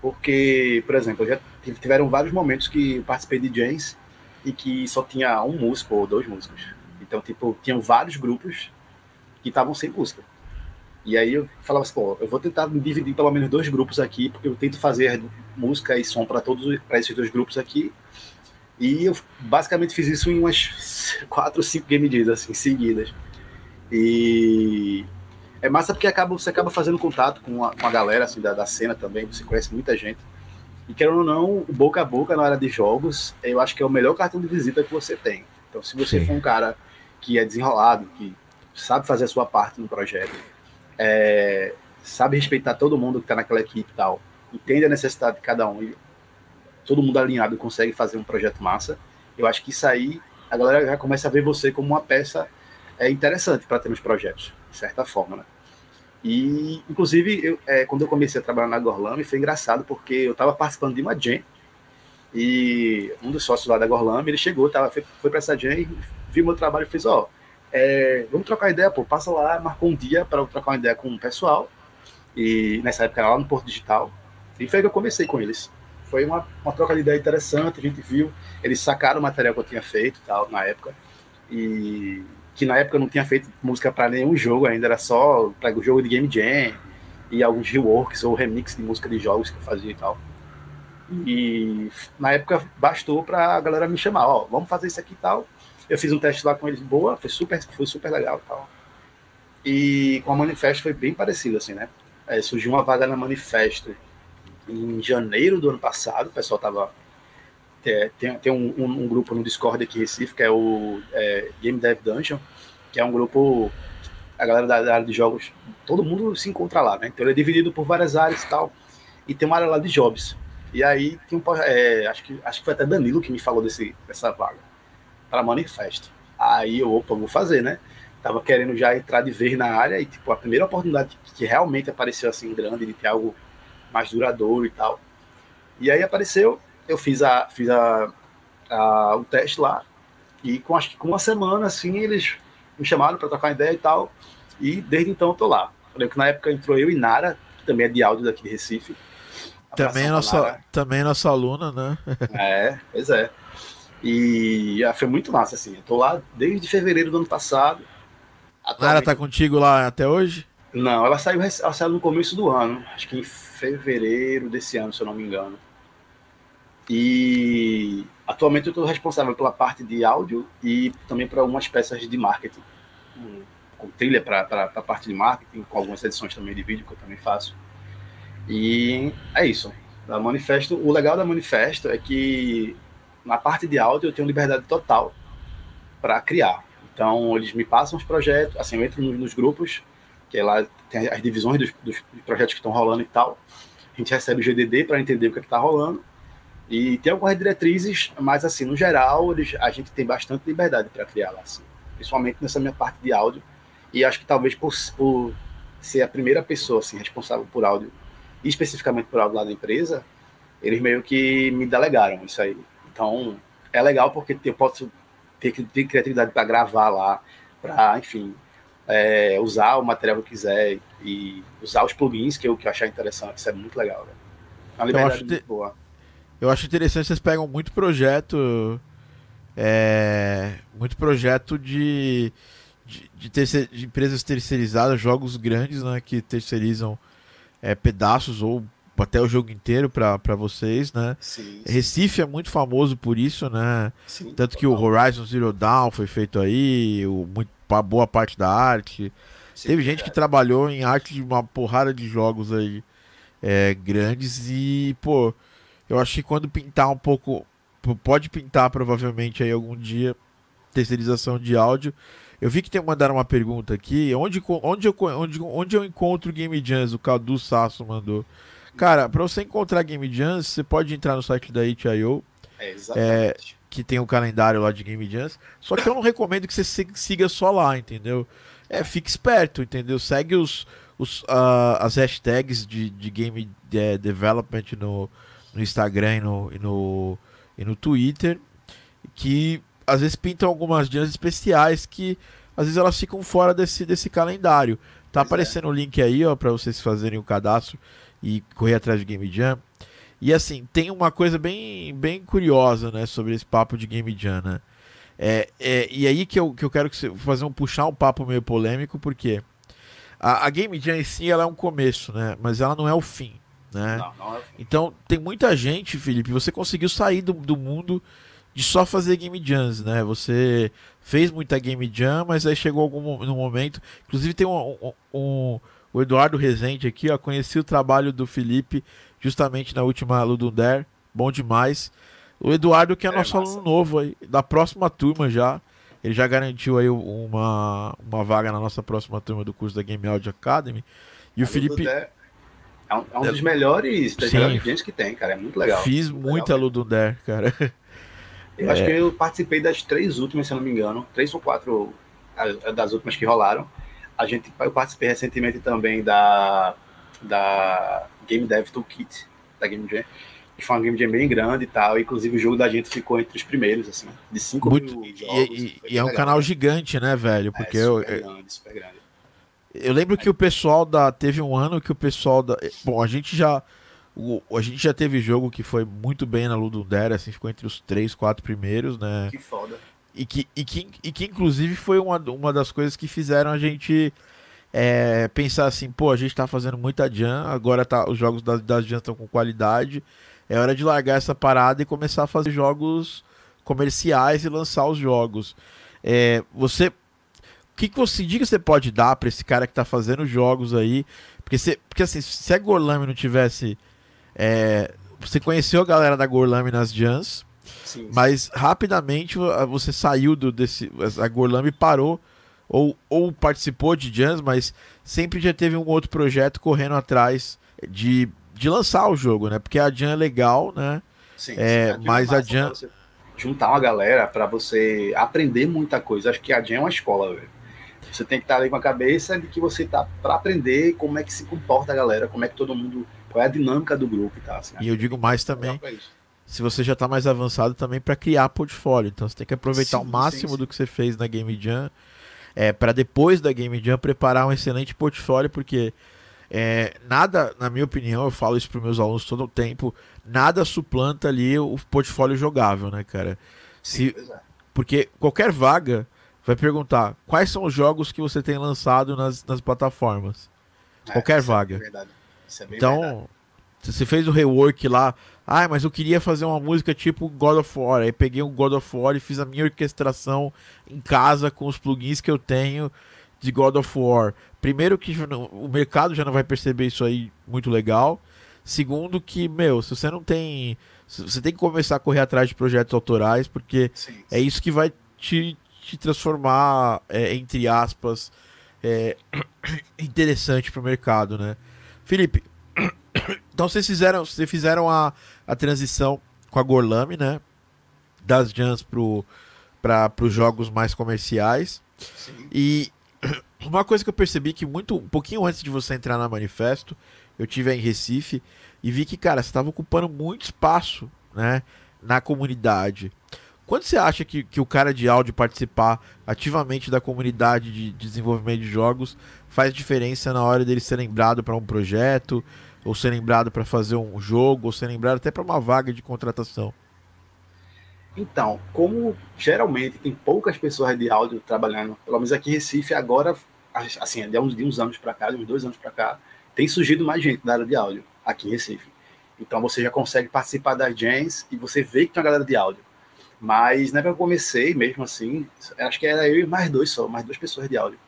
Porque, por exemplo, já tiveram vários momentos que eu participei de gens e que só tinha um músico ou dois músicos. Então, tipo, tinham vários grupos que estavam sem música. E aí eu falava assim, pô, eu vou tentar dividir pelo menos dois grupos aqui, porque eu tento fazer música e som para todos para esses dois grupos aqui. E eu basicamente fiz isso em umas quatro, cinco game dias assim seguidas. E é massa porque acaba, você acaba fazendo contato com a, com a galera assim, da, da cena também, você conhece muita gente. E querendo ou não, o boca a boca na área de jogos, eu acho que é o melhor cartão de visita que você tem. Então, se você Sim. for um cara que é desenrolado, que sabe fazer a sua parte no projeto, é, sabe respeitar todo mundo que está naquela equipe e tal, entende a necessidade de cada um e todo mundo alinhado consegue fazer um projeto massa, eu acho que isso aí a galera já começa a ver você como uma peça é, interessante para ter nos projetos, de certa forma, né? E, inclusive, eu, é, quando eu comecei a trabalhar na Gorlame, foi engraçado, porque eu estava participando de uma jam, e um dos sócios lá da Gorlame, ele chegou, tava, foi, foi para essa jam, viu meu trabalho e fez, ó, oh, é, vamos trocar ideia, pô, passa lá, marcou um dia para trocar uma ideia com o pessoal, e nessa época era lá no Porto Digital, e foi que eu comecei com eles. Foi uma, uma troca de ideia interessante, a gente viu, eles sacaram o material que eu tinha feito tal, na época, e que na época não tinha feito música para nenhum jogo ainda, era só para o jogo de Game Jam e alguns reworks ou remix de música de jogos que eu fazia e tal. E na época bastou para a galera me chamar, ó, vamos fazer isso aqui e tal. Eu fiz um teste lá com eles, boa, foi super, foi super legal e tal. E com a Manifesto foi bem parecido, assim, né? É, surgiu uma vaga na Manifesto em janeiro do ano passado, o pessoal tava é, tem, tem um, um, um, grupo no Discord aqui em Recife, que é o é, Game Dev Dungeon, que é um grupo, a galera da, da, área de jogos, todo mundo se encontra lá, né? Então ele é dividido por várias áreas e tal, e tem uma área lá de jobs. E aí tem um, é, acho, que, acho que foi até Danilo que me falou desse, dessa vaga, para Manifesto. Aí eu, opa, vou fazer, né? Tava querendo já entrar de vez na área e, tipo, a primeira oportunidade que, que realmente apareceu assim grande, de ter algo mais duradouro e tal. E aí apareceu, eu fiz a fiz a, a, o teste lá e com acho que com uma semana assim eles me chamaram para trocar ideia e tal e desde então eu tô lá. Eu lembro que na época entrou eu e Nara, que também é de áudio daqui de Recife. Também é nossa, também é nossa aluna, né? é, pois é. E ah, foi muito massa, assim. Eu tô lá desde fevereiro do ano passado. Nara tá contigo lá até hoje? Não, ela saiu, ela saiu no começo do ano. Acho que em fevereiro desse ano, se eu não me engano. E atualmente eu estou responsável pela parte de áudio e também para algumas peças de marketing. Com trilha para a parte de marketing, com algumas edições também de vídeo que eu também faço. E é isso. Da Manifesto, o legal da Manifesto é que na parte de áudio eu tenho liberdade total para criar. Então eles me passam os projetos, assim, eu entro nos, nos grupos, que é lá tem as divisões dos, dos projetos que estão rolando e tal. A gente recebe o GDD para entender o que é está rolando e tem algumas diretrizes, mas assim, no geral, eles, a gente tem bastante liberdade para criar lá, assim, principalmente nessa minha parte de áudio. E acho que talvez por, por ser a primeira pessoa assim, responsável por áudio, especificamente por áudio lá da empresa, eles meio que me delegaram isso aí. Então, é legal porque eu posso ter, ter criatividade para gravar lá, para, enfim, é, usar o material que eu quiser e usar os plugins que eu, que eu achar interessante. Isso é muito legal. Véio. É uma liberdade muito boa. Eu acho interessante vocês pegam muito projeto. É, muito projeto de, de, de, terceir, de, empresas terceirizadas, jogos grandes, né? Que terceirizam é, pedaços ou até o jogo inteiro para vocês, né? Sim, sim. Recife é muito famoso por isso, né? Sim, Tanto que o Horizon Zero Dawn foi feito aí, o, muito, boa parte da arte. Teve gente é. que trabalhou em arte de uma porrada de jogos aí é, grandes e, pô, eu acho que quando pintar um pouco, pode pintar provavelmente aí algum dia terceirização de áudio. Eu vi que tem mandaram uma pergunta aqui, onde, onde, eu, onde, onde eu encontro Game Jams? O Cadu Sasso mandou. Cara, para você encontrar Game Jams, você pode entrar no site da itch.io. É, exatamente. É, que tem o calendário lá de Game Jams. Só que eu não recomendo que você siga só lá, entendeu? É, fique esperto, entendeu? Segue os, os, uh, as hashtags de, de game de development no, no Instagram e no, e no, e no Twitter, que às vezes pintam algumas dias especiais que às vezes elas ficam fora desse, desse calendário. Tá pois é. aparecendo o é. link aí, ó, para vocês fazerem o cadastro e correr atrás de Game Jam. E assim, tem uma coisa bem, bem curiosa, né, sobre esse papo de Game Jam, né? É, é, e aí que eu, que eu quero que você, fazer um puxar um papo meio polêmico, porque a, a Game Jam em si ela é um começo, né? Mas ela não é o fim. Né? Não, não é... Então tem muita gente, Felipe, você conseguiu sair do, do mundo de só fazer game jams, né? Você fez muita game jam, mas aí chegou algum no momento, inclusive tem um, um, um, o Eduardo Rezende aqui, ó, conheci o trabalho do Felipe justamente na última Ludundare, bom demais. O Eduardo que é, é nosso massa. aluno novo aí, da próxima turma já. Ele já garantiu aí uma, uma vaga na nossa próxima turma do curso da Game Audio Academy. E a o Felipe é um, é um dos melhores, das melhores que tem, cara. É muito legal. Fiz muito muita Ludundare, cara. Eu é. acho que eu participei das três últimas, se eu não me engano. Três ou quatro das últimas que rolaram. A gente, eu participei recentemente também da, da Game Dev Toolkit, da Game Jam. Que foi uma Game Jam bem grande e tal. Inclusive o jogo da gente ficou entre os primeiros, assim. De cinco muito, mil jogos. E, e é um canal gigante, né, velho? É, Porque é, super eu, grande, super grande. Eu lembro que o pessoal da. Teve um ano que o pessoal da. Bom, a gente já. O, a gente já teve jogo que foi muito bem na Ludundere, assim, ficou entre os três, quatro primeiros, né? Que foda. E que, e que, e que inclusive foi uma, uma das coisas que fizeram a gente é, pensar assim, pô, a gente tá fazendo muita jam, agora tá, os jogos das, das jam estão com qualidade, é hora de largar essa parada e começar a fazer jogos comerciais e lançar os jogos. É, você que, que você diga você pode dar para esse cara que tá fazendo jogos aí? Porque, você, porque assim, se a Gorlami não tivesse. É, você conheceu a galera da Gorlami nas Jans, sim, sim. mas rapidamente você saiu do, desse. A Gorlami parou, ou, ou participou de Jans, mas sempre já teve um outro projeto correndo atrás de, de lançar o jogo, né? Porque a Jan é legal, né? Sim, é, sim, mas a Jan. Juntar uma galera para você aprender muita coisa. Acho que a Jan é uma escola, velho. Você tem que estar ali com a cabeça de que você está para aprender como é que se comporta a galera, como é que todo mundo, qual é a dinâmica do grupo e tal. Assim, e eu digo mais também, se você já está mais avançado também para criar portfólio, então você tem que aproveitar sim, o máximo sim, sim. do que você fez na Game Jam, é, para depois da Game Jam preparar um excelente portfólio, porque é, nada, na minha opinião, eu falo isso para meus alunos todo o tempo, nada suplanta ali o portfólio jogável, né, cara? Se, é. porque qualquer vaga vai perguntar quais são os jogos que você tem lançado nas, nas plataformas. É, Qualquer é vaga. É é então, verdade. Você fez o rework lá. Ah, mas eu queria fazer uma música tipo God of War. Aí peguei um God of War e fiz a minha orquestração em casa com os plugins que eu tenho de God of War. Primeiro que o mercado já não vai perceber isso aí muito legal. Segundo que, meu, se você não tem. Você tem que começar a correr atrás de projetos autorais, porque sim, sim. é isso que vai te, te transformar, é, entre aspas, é, interessante para o mercado, né? Felipe, então vocês fizeram, vocês fizeram a, a transição com a Gorlami, né? Das jams para os jogos mais comerciais. Sim. E uma coisa que eu percebi que muito um pouquinho antes de você entrar na manifesto, eu tive em Recife e vi que, cara, você estava ocupando muito espaço, né, na comunidade. Quando você acha que, que o cara de áudio participar ativamente da comunidade de desenvolvimento de jogos faz diferença na hora dele ser lembrado para um projeto, ou ser lembrado para fazer um jogo, ou ser lembrado até para uma vaga de contratação? Então, como geralmente tem poucas pessoas de áudio trabalhando, pelo menos aqui em Recife, agora, assim, de uns, de uns anos para cá, de uns dois anos para cá, tem surgido mais gente da área de áudio aqui em Recife. Então você já consegue participar das jams e você vê que tem uma galera de áudio. Mas na época que eu comecei, mesmo assim, acho que era eu e mais dois só, mais duas pessoas de áudio.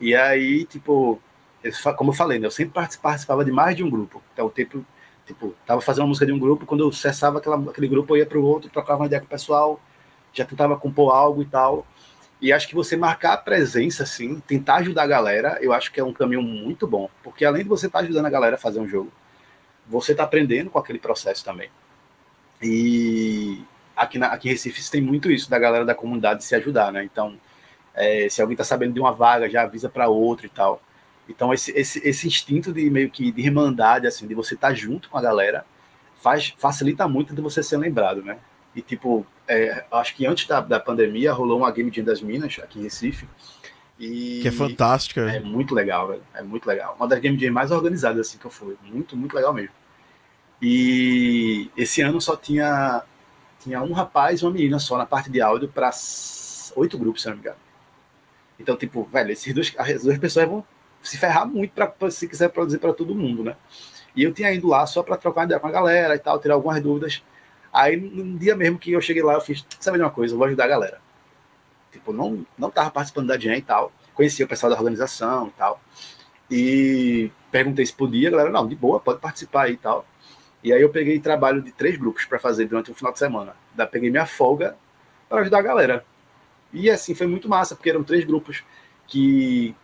E aí, tipo, eu, como eu falei, né, eu sempre participava de mais de um grupo. Então, tipo, tipo, tava fazendo uma música de um grupo, quando eu cessava aquela, aquele grupo, eu ia para o outro, trocava uma ideia com o pessoal, já tentava compor algo e tal. E acho que você marcar a presença, assim, tentar ajudar a galera, eu acho que é um caminho muito bom. Porque além de você estar tá ajudando a galera a fazer um jogo, você está aprendendo com aquele processo também. E aqui, na, aqui em Recife tem muito isso, da galera da comunidade se ajudar, né? Então, é, se alguém está sabendo de uma vaga, já avisa para outro e tal. Então, esse, esse, esse instinto de meio que de irmandade, assim, de você estar tá junto com a galera, faz, facilita muito de você ser lembrado, né? E, tipo, é, acho que antes da, da pandemia rolou uma Game Jam das Minas aqui em Recife. E que é fantástica. É muito legal, velho. É muito legal. Uma das Game Jam mais organizadas assim que eu fui. Muito, muito legal mesmo. E esse ano só tinha tinha um rapaz e uma menina só na parte de áudio para oito grupos, se não me engano. Então, tipo, velho, esses dois, as duas pessoas vão se ferrar muito para se quiser produzir para todo mundo, né? E eu tinha ido lá só para trocar ideia com a galera e tal, tirar algumas dúvidas. Aí, no dia mesmo que eu cheguei lá, eu fiz, sabe de uma coisa, eu vou ajudar a galera. Tipo, não, não tava participando da Jam e tal, conhecia o pessoal da organização e tal. E perguntei se podia, a galera, não, de boa, pode participar aí e tal. E aí eu peguei trabalho de três grupos para fazer durante o final de semana. Da peguei minha folga para ajudar a galera. E assim, foi muito massa, porque eram três grupos que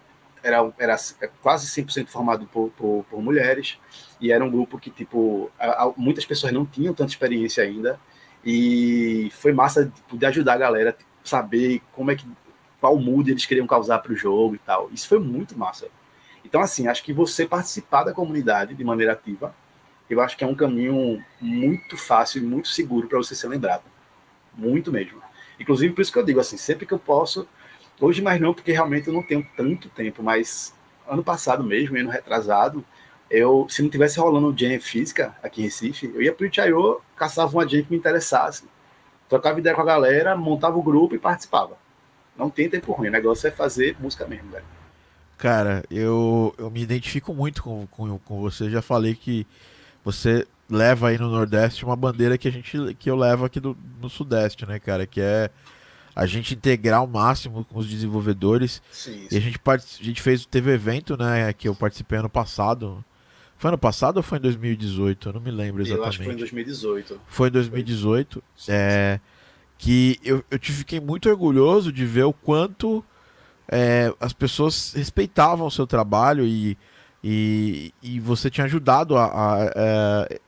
era, era quase 100% formado por, por, por, mulheres, e era um grupo que, tipo, muitas pessoas não tinham tanta experiência ainda, e foi massa tipo, de ajudar a galera tipo, saber como é que, qual mood eles queriam causar para o jogo e tal. Isso foi muito massa. Então, assim, acho que você participar da comunidade de maneira ativa eu acho que é um caminho muito fácil e muito seguro para você ser lembrado. Muito mesmo. Inclusive, por isso que eu digo assim, sempre que eu posso, hoje mais não, porque realmente eu não tenho tanto tempo, mas ano passado mesmo, ano retrasado, eu, se não tivesse rolando Jam física aqui em Recife, eu ia pro Itaiô, caçava uma Jam que me interessasse, trocava ideia com a galera, montava o grupo e participava. Não tem tempo ruim, o negócio é fazer música mesmo, velho. Cara, eu, eu me identifico muito com, com, com você, já falei que você leva aí no Nordeste uma bandeira que a gente que eu levo aqui do, no Sudeste, né, cara, que é a gente integrar ao máximo com os desenvolvedores. Sim, sim. E a gente, a gente fez, teve evento, né, que eu participei ano passado. Foi ano passado ou foi em 2018? Eu não me lembro exatamente. Eu acho que foi em 2018. Foi em 2018. Sim, é, que eu, eu te fiquei muito orgulhoso de ver o quanto é, as pessoas respeitavam o seu trabalho e e, e você tinha ajudado a, a, a, é,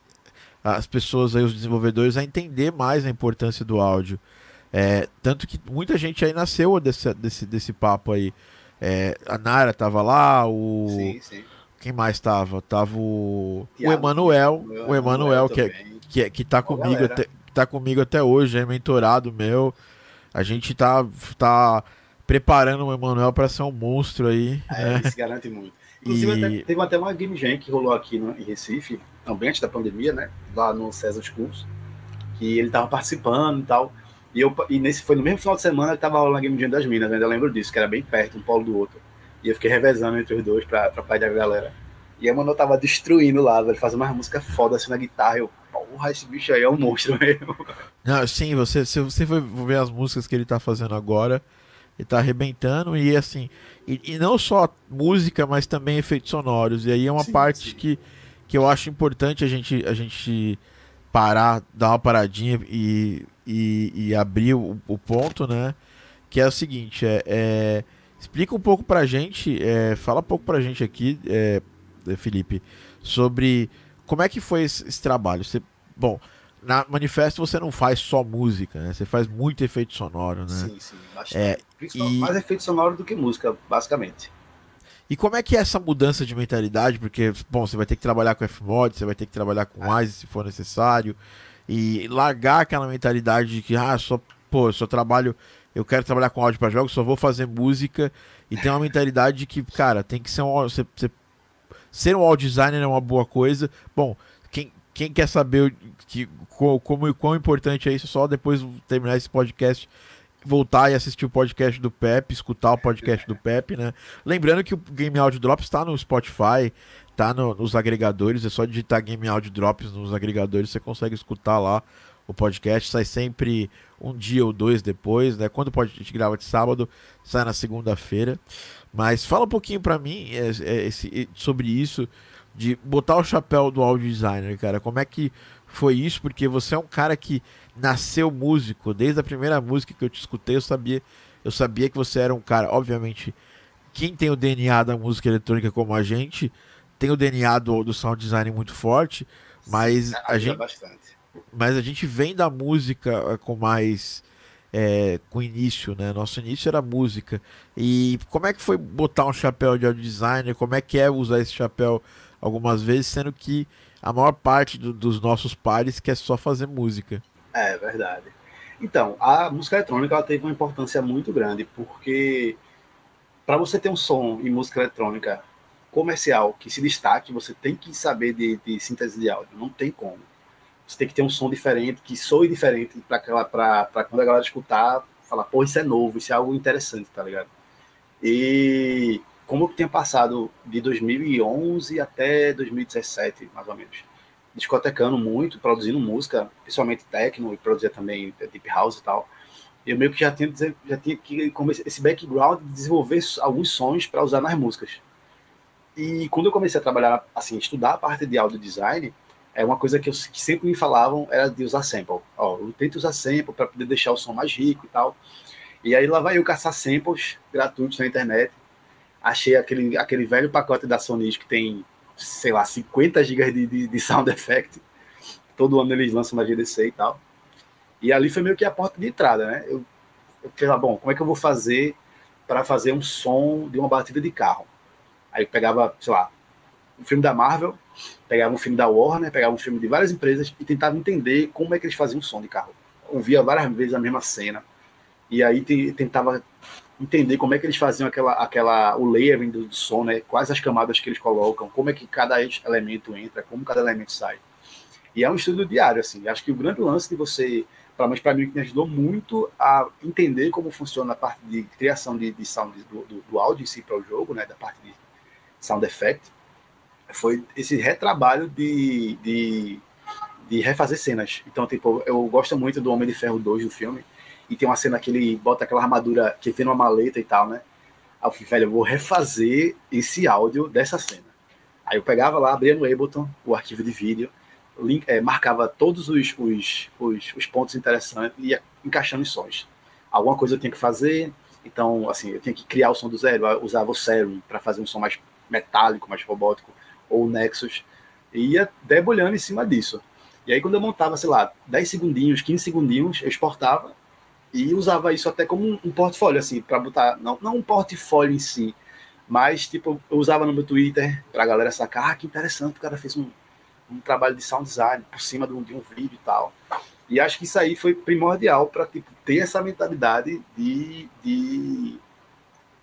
as pessoas, aí, os desenvolvedores, a entender mais a importância do áudio. É, tanto que muita gente aí nasceu desse, desse, desse papo aí. É, a Nara tava lá, o. Sim, sim. Quem mais tava? Tava o. Tiago, o Emanuel. O Emanuel, que, é, que, é, que tá comigo até, tá comigo até hoje, é mentorado meu. A gente tá, tá preparando o Emanuel para ser um monstro aí. É, né? ele se garante muito. Inclusive, e... até, teve até uma Game Jam que rolou aqui no, em Recife, também antes da pandemia, né? Lá no César Schools, que ele tava participando e tal. E, eu, e nesse foi no mesmo final de semana que tava rolando a Game Jam das Minas, né? Eu lembro disso, que era bem perto, um polo do outro. E eu fiquei revezando entre os dois para pai da galera. E a Mano tava destruindo lá, velho, fazendo uma música foda assim na guitarra. Eu, porra, esse bicho aí é um monstro mesmo. Não, sim, você, se você for ver as músicas que ele tá fazendo agora, ele tá arrebentando e assim, e, e não só música, mas também efeitos sonoros. E aí é uma sim, parte sim. que que eu acho importante a gente, a gente parar, dar uma paradinha e, e, e abrir o, o, ponto, né? Que é o seguinte, é, é explica um pouco pra gente, é, fala um pouco pra gente aqui, é, Felipe, sobre como é que foi esse, esse trabalho. Você, bom, na Manifesto você não faz só música, né? Você faz muito efeito sonoro, né? Sim, sim. É, e... Mais efeito sonoro do que música, basicamente. E como é que é essa mudança de mentalidade? Porque, bom, você vai ter que trabalhar com Fmod, você vai ter que trabalhar com mais se for necessário. E largar aquela mentalidade de que, ah, só, pô, só trabalho, eu quero trabalhar com áudio para jogos, só vou fazer música. E tem uma mentalidade de que, cara, tem que ser um. Você, você, ser um audio designer é uma boa coisa. Bom, quem, quer saber que, como, quão importante é isso, só depois terminar esse podcast voltar e assistir o podcast do Pepe, escutar o podcast do Pepe, né? Lembrando que o Game Audio Drops está no Spotify, tá no, nos agregadores, é só digitar Game Audio Drops nos agregadores, você consegue escutar lá o podcast, sai sempre um dia ou dois depois, né? Quando a gente grava de sábado, sai na segunda-feira. Mas fala um pouquinho para mim é, é, esse, sobre isso, de botar o chapéu do audio designer, cara. Como é que foi isso? Porque você é um cara que nasceu músico. Desde a primeira música que eu te escutei, eu sabia, eu sabia que você era um cara, obviamente, quem tem o DNA da música eletrônica como a gente, tem o DNA do, do sound design muito forte, mas a gente bastante. mas a gente vem da música eh, com mais é, com início, né? Nosso início era música. E como é que foi botar um chapéu de audio designer? Como é que é usar esse chapéu algumas vezes, sendo que a maior parte do, dos nossos pares quer só fazer música? É verdade. Então, a música eletrônica ela teve uma importância muito grande, porque para você ter um som em música eletrônica comercial que se destaque, você tem que saber de, de síntese de áudio. Não tem como. Você tem que ter um som diferente, que soe diferente, para quando a galera escutar, falar, pô, isso é novo, isso é algo interessante, tá ligado? E como eu tinha passado de 2011 até 2017, mais ou menos, discotecando muito, produzindo música, principalmente techno, e produzia também deep house e tal. Eu meio que já tinha, já tinha que esse background de desenvolver alguns sons para usar nas músicas. E quando eu comecei a trabalhar, assim, estudar a parte de audio design, é uma coisa que, eu, que sempre me falavam era de usar sample. Ó, eu tento usar sample para poder deixar o som mais rico e tal. E aí lá vai eu caçar samples gratuitos na internet. Achei aquele, aquele velho pacote da Sony que tem sei lá, 50 GB de, de, de, sound effect. Todo ano eles lançam na GDC e tal. E ali foi meio que a porta de entrada, né? Eu, eu falei, bom, como é que eu vou fazer para fazer um som de uma batida de carro? Aí eu pegava, sei lá, um filme da Marvel, pegava um filme da Warner, pegava um filme de várias empresas e tentava entender como é que eles faziam um som de carro. Eu via várias vezes a mesma cena. E aí tentava entender como é que eles faziam aquela, aquela o layering do, do som, né? Quais as camadas que eles colocam, como é que cada elemento entra, como cada elemento sai. E é um estudo diário, assim. Acho que o grande lance de você, pelo menos para mim, que me ajudou muito a entender como funciona a parte de criação de, de sound do, do, do áudio em si para o jogo, né? Da parte de sound effect, foi esse retrabalho de, de, de refazer cenas. Então, tipo, eu gosto muito do Homem de Ferro 2 do filme, e tem uma cena que ele bota aquela armadura que vem numa maleta e tal, né? Aí eu falei, velho, eu vou refazer esse áudio dessa cena. Aí eu pegava lá, abria no Ableton o arquivo de vídeo, link, é, marcava todos os, os, os, os, pontos interessantes e ia encaixando em sons. Alguma coisa eu tinha que fazer, então, assim, eu tinha que criar o som do zero, eu usava o Serum para fazer um som mais metálico, mais robótico, ou o Nexus, e ia debulhando em cima disso. E aí, quando eu montava, sei lá, 10 segundinhos, 15 segundinhos, eu exportava e usava isso até como um, portfólio, assim, para botar, não, não um portfólio em si, mas, tipo, eu usava no meu Twitter pra galera sacar, ah, que interessante, o cara fez um, um trabalho de sound design por cima de um, de um vídeo e tal. E acho que isso aí foi primordial para tipo, ter essa mentalidade de, de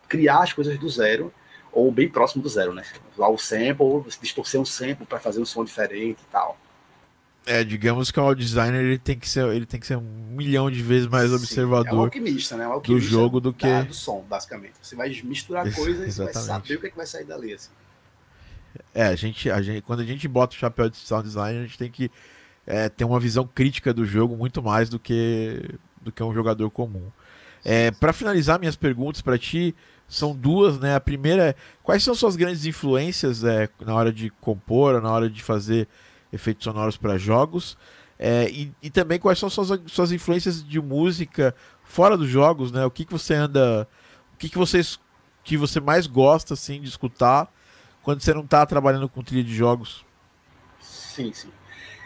criar as coisas do zero, ou bem próximo do zero, né? Usar o sample, distorcer um sample para fazer um som diferente e tal. É, digamos que o designer ele tem que ser, ele tem que ser um milhão de vezes mais Sim, observador é um alquimista, né? Um alquimista do jogo do que do som, basicamente. Você vai misturar coisas e vai saber o que, é que vai sair dali. Assim. É, a gente, a gente, quando a gente bota o chapéu de sound design, a gente tem que é, ter uma visão crítica do jogo muito mais do que, do que um jogador comum. É, para finalizar minhas perguntas para ti, são duas, né? A primeira é quais são suas grandes influências é, na hora de compor, na hora de fazer efeitos sonoros para jogos? É, e, e, também quais são suas, suas influências de música fora dos jogos, né? O que, que você anda. O que, que, vocês, que você mais gosta assim, de escutar quando você não está trabalhando com trilha de jogos? Sim, sim.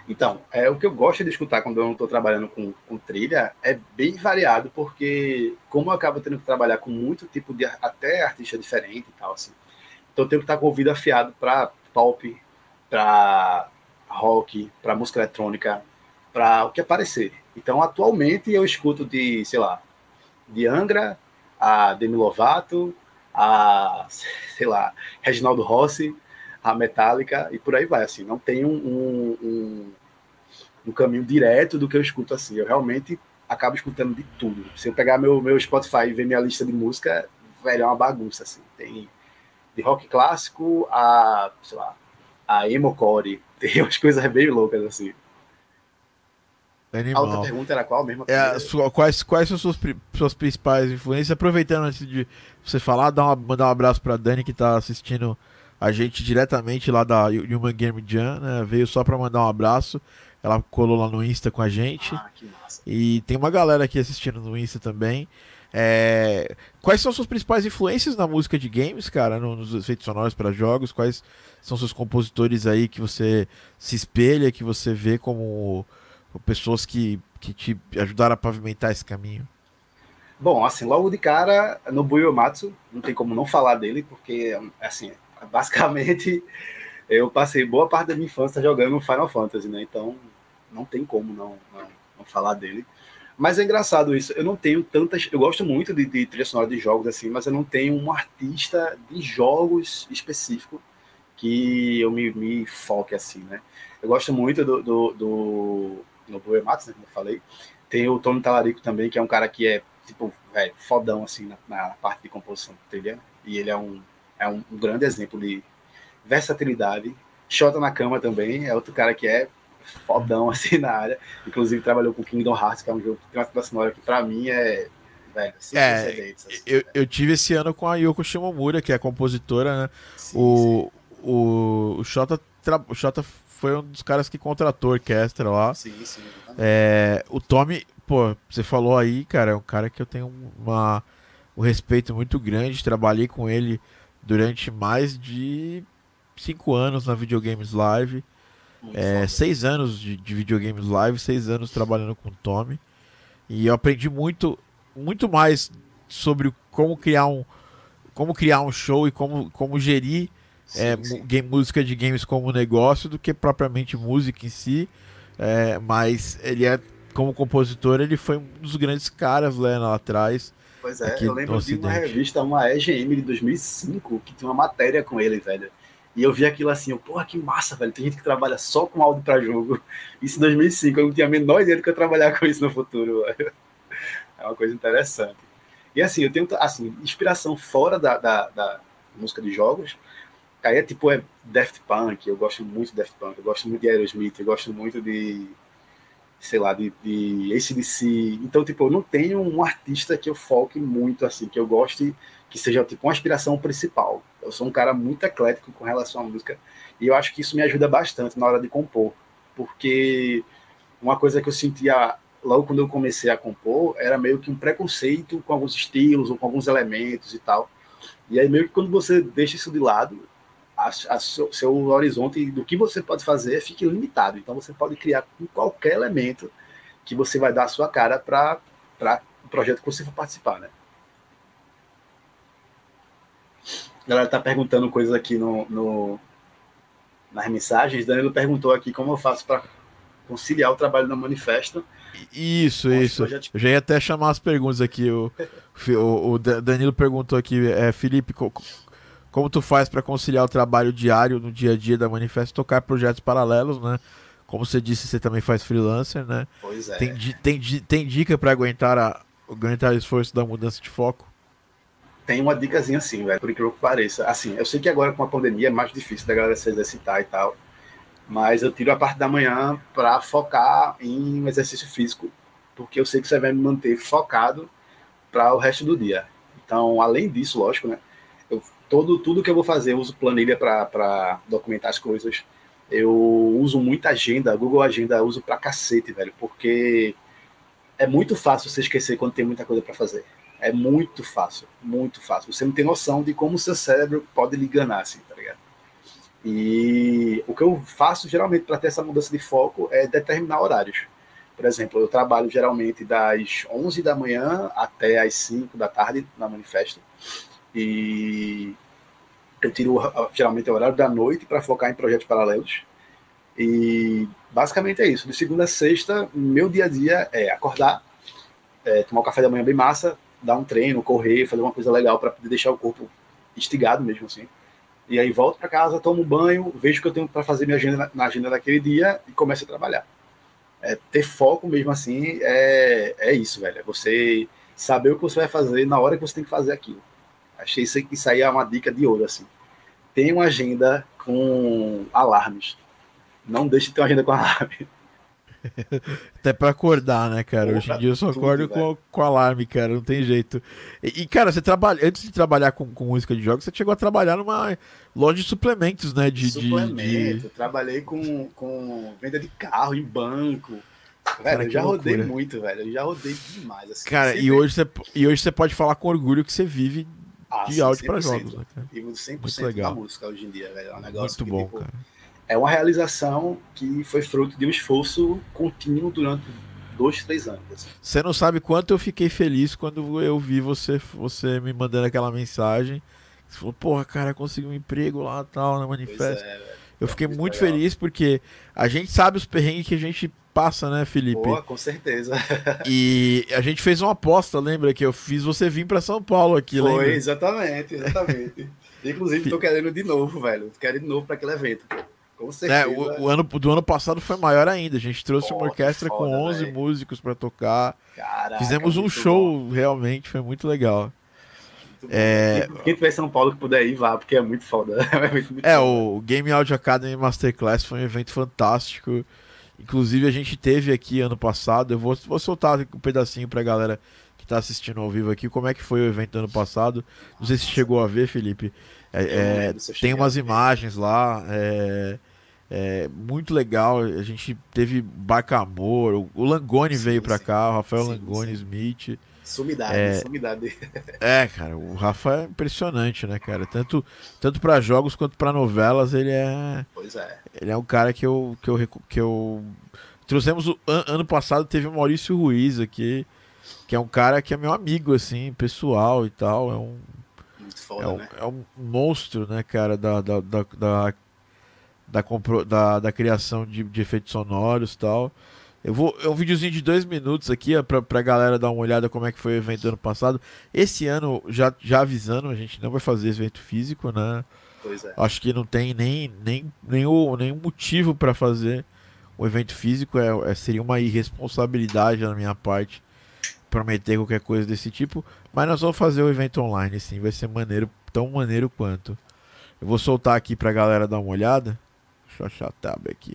Então, é, o que eu gosto de escutar quando eu não estou trabalhando com, com, trilha é bem variado, porque como eu acabo tendo que trabalhar com muito tipo de até artista diferente e tal, assim, então eu tenho que estar com o ouvido afiado para pop, para rock, para música eletrônica, para o que aparecer. Então, atualmente eu escuto de, sei lá, de Angra a Demi Lovato, a, sei lá, Reginaldo Rossi, a Metallica e por aí vai, assim, não tem um, um, um, caminho direto do que eu escuto, assim, eu realmente acabo escutando de tudo. Se eu pegar meu, meu Spotify e ver minha lista de música, velho, é uma bagunça, assim, tem de rock clássico a, sei lá, a emo core, tem umas coisas bem loucas, assim. Animal. A outra pergunta era qual mesmo? É, sua, quais, quais são suas, suas principais influências? Aproveitando antes de você falar, dá uma, mandar um abraço para Dani que está assistindo a gente diretamente lá da Human Game Jam, né? Veio só para mandar um abraço. Ela colou lá no Insta com a gente. Ah, que massa. E tem uma galera aqui assistindo no Insta também. É... Quais são suas principais influências na música de games, cara? Nos efeitos sonoros para jogos? Quais são seus compositores aí que você se espelha, que você vê como pessoas que, que te ajudaram a pavimentar esse caminho? Bom, assim, logo de cara, no Buyomatsu, não tem como não falar dele, porque, assim, basicamente, eu passei boa parte da minha infância jogando Final Fantasy, né? Então, não tem como não, não, não, falar dele. Mas é engraçado isso. Eu não tenho tantas. Eu gosto muito de, de trilha sonora de jogos, assim, mas eu não tenho um artista de jogos específico que eu me, me foque assim, né? Eu gosto muito do, do, do Nobu Ematsu, né, como eu falei. Tem o Tony Talarico também, que é um cara que é, tipo, velho, fodão, assim, na, na parte de composição de trilha. E ele é um é um, um grande exemplo de versatilidade. Xota na cama também, é outro cara que é fodão assim na área. Inclusive trabalhou com Kingdom Hearts, que é um jogo que tem uma trilha sonora que pra mim é. Velho, é, assim, eu, eu tive esse ano com a Yoko Shimomura, que é compositora, né? Sim, o, sim. o, o Xota, o Xota foi um dos caras que contratou a orquestra lá. Sim, sim. É, o Tommy, pô, você falou aí, cara, é um cara que eu tenho uma, um respeito muito grande. Trabalhei com ele durante mais de cinco anos na Videogames Live. É, seis anos de, de videogames live, seis anos trabalhando com o Tommy. E eu aprendi muito, muito mais sobre como criar um, como criar um show e como, como gerir sim, é, sim. Game, música de games como negócio do que propriamente música em si. É, mas ele é, como compositor, ele foi um dos grandes caras lá, lá atrás. Pois é, eu lembro de uma revista, uma EGM de 2005, que tinha uma matéria com ele, velho. E eu vi aquilo assim, eu, porra, que massa, velho. Tem gente que trabalha só com áudio para jogo. Isso em 2005, eu não tinha a menor ideia de que eu trabalhar com isso no futuro, velho. É uma coisa interessante. E assim, eu tenho, assim, inspiração fora da, da, da música de jogos. Aí é tipo, é Daft Punk, eu gosto muito de Daft Punk, eu gosto muito de Aerosmith, eu gosto muito de sei lá, de, de ACDC. Então, tipo, eu não tenho um artista que eu foque muito, assim, que eu goste, que seja, tipo, uma inspiração principal. Eu sou um cara muito eclético com relação à música, e eu acho que isso me ajuda bastante na hora de compor, porque uma coisa que eu sentia logo quando eu comecei a compor era meio que um preconceito com alguns estilos ou com alguns elementos e tal. E aí, meio que quando você deixa isso de lado, a, a seu, seu, horizonte do que você pode fazer fique limitado. Então você pode criar com qualquer elemento que você vai dar a sua cara para o projeto que você for participar, né? A galera tá perguntando coisas aqui no, no, nas mensagens. Danilo perguntou aqui como eu faço para conciliar o trabalho da manifesto. Isso, isso. Eu já ia até chamar as perguntas aqui. O, o, o Danilo perguntou aqui, é, Felipe, como tu faz para conciliar o trabalho diário no dia a dia da Manifesto tocar projetos paralelos, né? Como você disse, você também faz freelancer, né? Pois é. Tem, tem, tem dica para aguentar, a, aguentar o esforço da mudança de foco? Tem uma dicasinha assim, velho, por incrível que pareça. Assim, eu sei que agora com a pandemia é mais difícil da galera se exercitar e tal, mas eu tiro a parte da manhã para focar em exercício físico, porque eu sei que você vai me manter focado para o resto do dia. Então, além disso, lógico, né? Eu, todo, tudo que eu vou fazer, eu uso planilha para documentar as coisas. Eu uso muita agenda, Google Agenda uso pra cacete, velho, porque é muito fácil você esquecer quando tem muita coisa para fazer. É muito fácil, muito fácil. Você não tem noção de como o seu cérebro pode lhe enganar, assim, tá ligado? E o que eu faço geralmente para ter essa mudança de foco é determinar horários. Por exemplo, eu trabalho geralmente das 11 da manhã até as 5 da tarde na Manifesto. E eu tiro geralmente o horário da noite para focar em projetos paralelos. E basicamente é isso. De segunda a sexta, meu dia a dia é acordar, é, tomar o café da manhã bem massa, dar um treino, correr, fazer uma coisa legal para poder deixar o corpo instigado mesmo assim. E aí volto para casa, tomo banho, vejo o que eu tenho para fazer minha agenda na agenda daquele dia e começo a trabalhar. É, ter foco mesmo assim é, é isso, velho. É você saber o que você vai fazer na hora que você tem que fazer aquilo. Achei isso, isso aí é uma dica de ouro, assim. Tem uma agenda com alarmes. Não deixe de ter uma agenda com alarme. Até pra acordar, né, cara? Porra, Hoje em dia eu só acordo tudo, com, com alarme, cara. Não tem jeito. E, e, cara, você trabalha. Antes de trabalhar com, com música de jogos, você chegou a trabalhar numa loja de suplementos, né? De, Suplemento. De. Trabalhei com, com venda de carro em banco. Velho, cara, eu já loucura. rodei muito, velho. Eu já rodei demais. Assim, cara, e hoje, você, e hoje você pode falar com orgulho que você vive ah, de áudio para jogos, né, cara? Vivo 100% muito legal. da música hoje em dia, velho. É um negócio muito bom, tipo, cara é uma realização que foi fruto de um esforço contínuo durante dois, três anos. Assim. Você não sabe quanto eu fiquei feliz quando eu vi você, você me mandando aquela mensagem. Você falou, porra, cara, consegui um emprego lá tal, na Manifesto. É, eu fiquei muito, muito feliz porque a gente sabe os perrengues que a gente passa, né, Felipe? Boa, com certeza. e a gente fez uma aposta, lembra? Que eu fiz você vir para São Paulo aqui, Foi, lembra? exatamente, exatamente. Inclusive, tô querendo de novo, velho. Quero de novo para aquele evento. Com certeza. É, o, o, ano, do ano passado foi maior ainda. A gente trouxe uma orquestra foda, com 11 véio. músicos para tocar. Caraca, Fizemos um show, bom. realmente, foi muito legal. Muito é... Quem tiver em São Paulo que puder ir, vá, porque é muito foda. é, muito, muito é foda. o Game Audio Academy Masterclass foi um evento fantástico. Inclusive, a gente teve aqui ano passado. Eu vou, vou soltar um pedacinho pra galera que tá assistindo ao vivo aqui. Como é que foi o evento do ano passado? Não sei se chegou a ver, Felipe. É, é, tem umas imagens lá. É, é, muito legal. A gente teve Bacamor, o Langoni sim, veio para cá, o Rafael sim, Langoni sim. Smith. Sumidade, é, sumidade. É, cara, o Rafa é impressionante, né, cara? Tanto, tanto para jogos quanto para novelas, ele é. Pois é. Ele é um cara que eu. Que eu, que eu... Trouxemos o an ano passado, teve o Maurício Ruiz aqui, que é um cara que é meu amigo, assim, pessoal e tal. É um. Foda, é, um, né? é um monstro, né, cara, da, da, da, da da, da, da criação de, de efeitos sonoros e tal. Eu vou, é um videozinho de dois minutos aqui ó, pra, pra galera dar uma olhada como é que foi o evento do ano passado. Esse ano, já, já avisando, a gente não vai fazer evento físico, né? Pois é. Acho que não tem nem, nem, nem o, nenhum motivo para fazer o evento físico. É, é, seria uma irresponsabilidade da minha parte prometer qualquer coisa desse tipo. Mas nós vamos fazer o evento online, sim. Vai ser maneiro, tão maneiro quanto. Eu vou soltar aqui pra galera dar uma olhada. Deixa eu achar a tab aqui.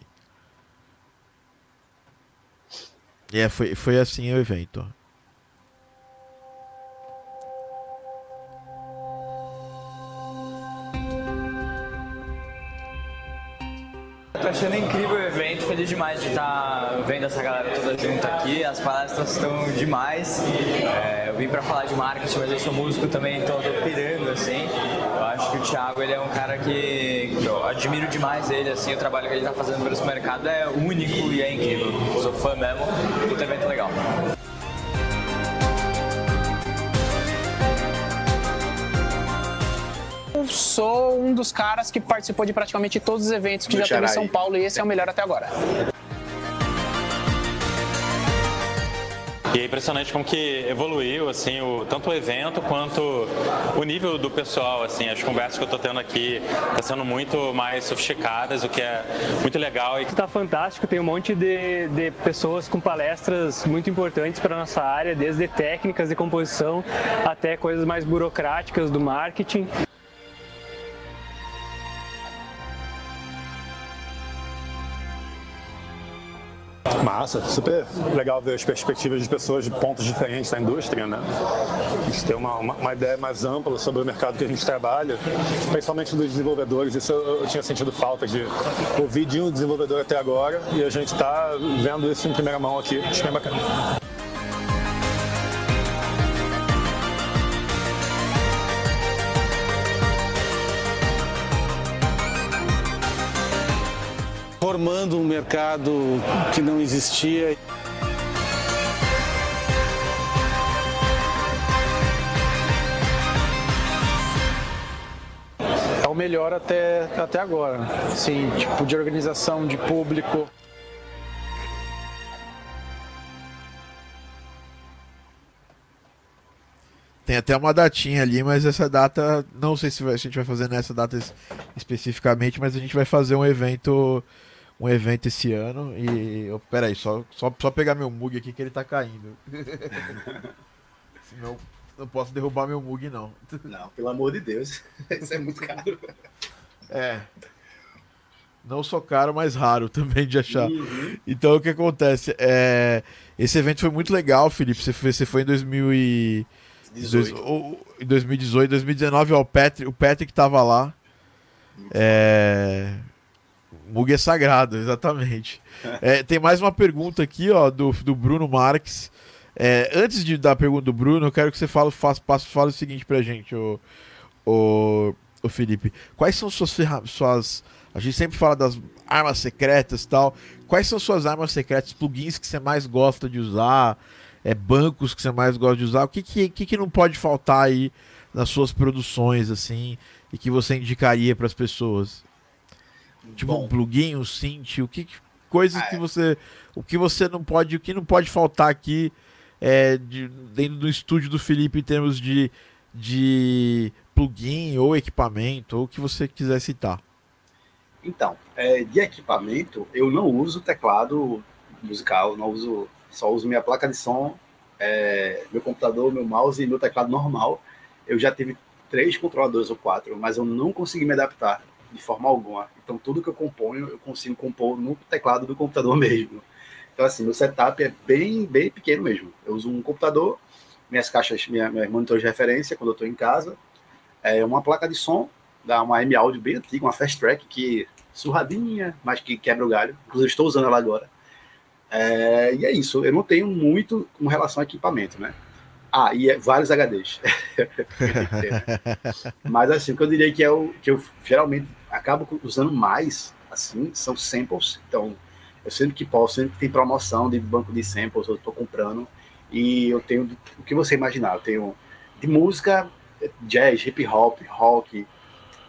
É, foi, foi assim o evento. Tô achando incrível o evento, feliz demais de estar tá vendo essa galera toda junta aqui. As palestras estão demais. É, eu vim para falar de marketing, mas eu sou músico também, então eu tô pirando assim. Eu acho que o Thiago ele é um cara que, que eu admiro demais ele, assim, o trabalho que ele está fazendo pelo mercado é único e é incrível. Eu sou fã mesmo, puta evento legal. sou um dos caras que participou de praticamente todos os eventos que já teve em São Paulo e esse é o melhor até agora. E é impressionante como que evoluiu, assim, o, tanto o evento quanto o nível do pessoal, assim, as conversas que eu estou tendo aqui estão sendo muito mais sofisticadas, o que é muito legal. Está fantástico, tem um monte de, de pessoas com palestras muito importantes para nossa área, desde técnicas de composição até coisas mais burocráticas do marketing. Massa, super legal ver as perspectivas de pessoas de pontos diferentes da indústria, né? A gente ter uma, uma, uma, ideia mais ampla sobre o mercado que a gente trabalha, principalmente dos desenvolvedores. Isso eu, eu tinha sentido falta de ouvir de um desenvolvedor até agora e a gente está vendo isso em primeira mão aqui. Acho que é bacana. Formando um mercado que não existia. É o melhor até, até agora, sim, tipo de organização de público. Tem até uma datinha ali, mas essa data, não sei se a gente vai fazer nessa data especificamente, mas a gente vai fazer um evento um evento esse ano e. Eu, peraí, só, só, só pegar meu mug aqui que ele tá caindo. Senão não posso derrubar meu mug, não. Não, pelo amor de Deus. Isso é muito caro. É. Não só caro, mas raro também de achar. Uhum. Então o que acontece? É, esse evento foi muito legal, Felipe. Você foi, você foi em 2018. em 2018, 2019, ó, o Patrick, o Patrick tava lá. É, Mug é sagrado, exatamente. É, tem mais uma pergunta aqui, ó, do, do Bruno Marques. É, antes de dar a pergunta do Bruno, eu quero que você fale, faça, fale o seguinte pra gente, o, o, o Felipe. Quais são suas suas... A gente sempre fala das armas secretas e tal. Quais são suas armas secretas, plugins que você mais gosta de usar, é, bancos que você mais gosta de usar? O que, que, que, que não pode faltar aí nas suas produções, assim, e que você indicaria para as pessoas? Tipo Bom. um plugin, um synth, o que coisas ah, que é. você o que você não pode, o que não pode faltar aqui é, de, dentro do estúdio do Felipe em termos de, de plugin ou equipamento ou o que você quiser citar. Então, é, de equipamento eu não uso teclado musical, não uso só uso minha placa de som, é, meu computador, meu mouse e meu teclado normal. Eu já tive três controladores ou quatro, mas eu não consegui me adaptar de forma alguma. Então, tudo que eu componho, eu consigo compor no teclado do computador mesmo. Então, assim, meu setup é bem, bem pequeno mesmo. Eu uso um computador, minhas caixas, minha, minha monitor de referência quando eu estou em casa, é uma placa de som da uma M Audio bem antiga, uma Fast Track, que surradinha, mas que quebra o galho. Inclusive, estou usando ela agora. É, e é isso. Eu não tenho muito com relação a equipamento, né? Ah, e é vários HDs. Mas assim, o que eu diria que é o que eu geralmente acabo usando mais, assim, são samples. Então, eu sempre que posso, sempre que tem promoção de banco de samples, eu estou comprando. E eu tenho o que você imaginar, eu tenho de música, jazz, hip hop, rock,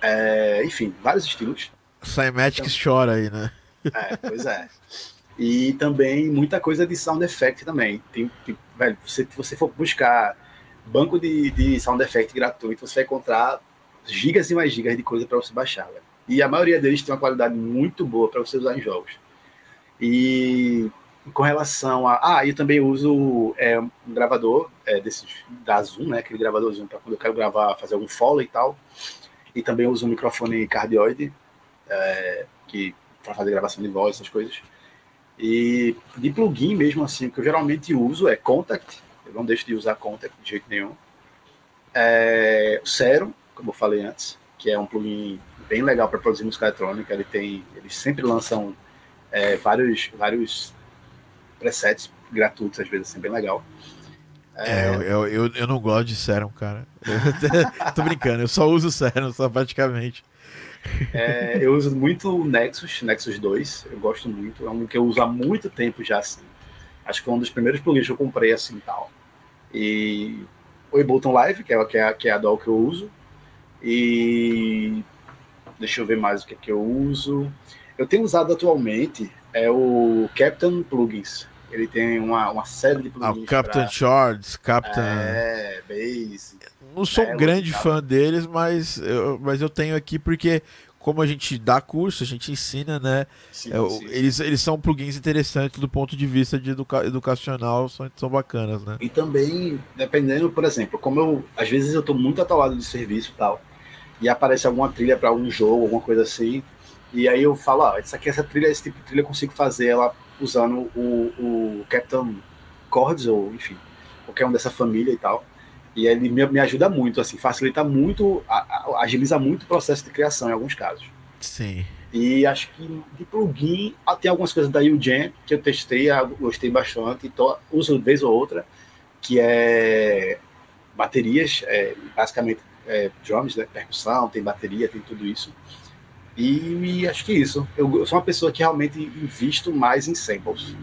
é, enfim, vários estilos. Cymatics então, chora aí, né? É, pois é. E também muita coisa de sound effect também. Tem, tem velho, se você for buscar banco de, de sound effect gratuito, você vai encontrar gigas e mais gigas de coisa para você baixar. Velho. E a maioria deles tem uma qualidade muito boa para você usar em jogos. E com relação a. Ah, eu também uso é, um gravador é, desses, da Zoom, né? Aquele gravadorzinho para quando eu quero gravar, fazer algum follow e tal. E também uso um microfone cardioide, é, que para fazer gravação de voz, essas coisas. E de plugin mesmo assim, que eu geralmente uso é Contact, eu não deixo de usar Contact de jeito nenhum. É, o Serum, como eu falei antes, que é um plugin bem legal para produzir música eletrônica, ele tem, eles sempre lançam é, vários, vários presets gratuitos, às vezes, assim, bem legal. É, é eu, eu, eu, não gosto de Serum, cara. tô brincando, eu só uso Serum, só praticamente. É, eu uso muito o Nexus, Nexus 2, eu gosto muito, é um que eu uso há muito tempo já, assim. Acho que foi um dos primeiros plugins que eu comprei, assim, tal. E o Ableton Live, que é, que, é, que é a DAW que eu uso. E deixa eu ver mais o que, é que eu uso. Eu tenho usado atualmente é o Captain Plugins, Ele tem uma, uma série de plugins. Ah, o Captain pra... Shards, Captain. É, Base. Não sou um grande fã deles, mas eu, mas eu tenho aqui porque como a gente dá curso, a gente ensina, né? Sim, é, sim, eles, eles são plugins interessantes do ponto de vista de educa educacional, são, são bacanas, né? E também, dependendo, por exemplo, como eu, às vezes eu estou muito atolado de serviço e tal, e aparece alguma trilha para algum jogo, alguma coisa assim, e aí eu falo, ah, essa aqui, essa trilha, esse tipo de trilha eu consigo fazer ela usando o, o Captain Chords, ou enfim, qualquer um dessa família e tal. E ele me, me ajuda muito, assim, facilita muito, a, a, agiliza muito o processo de criação em alguns casos. Sim. E acho que de plugin, tem algumas coisas da UGen que eu testei, ah, gostei bastante, então uso vez ou outra, que é baterias, é, basicamente é, drums, né, percussão, tem bateria, tem tudo isso. E, e acho que isso. Eu, eu, sou uma pessoa que realmente invisto mais em samples.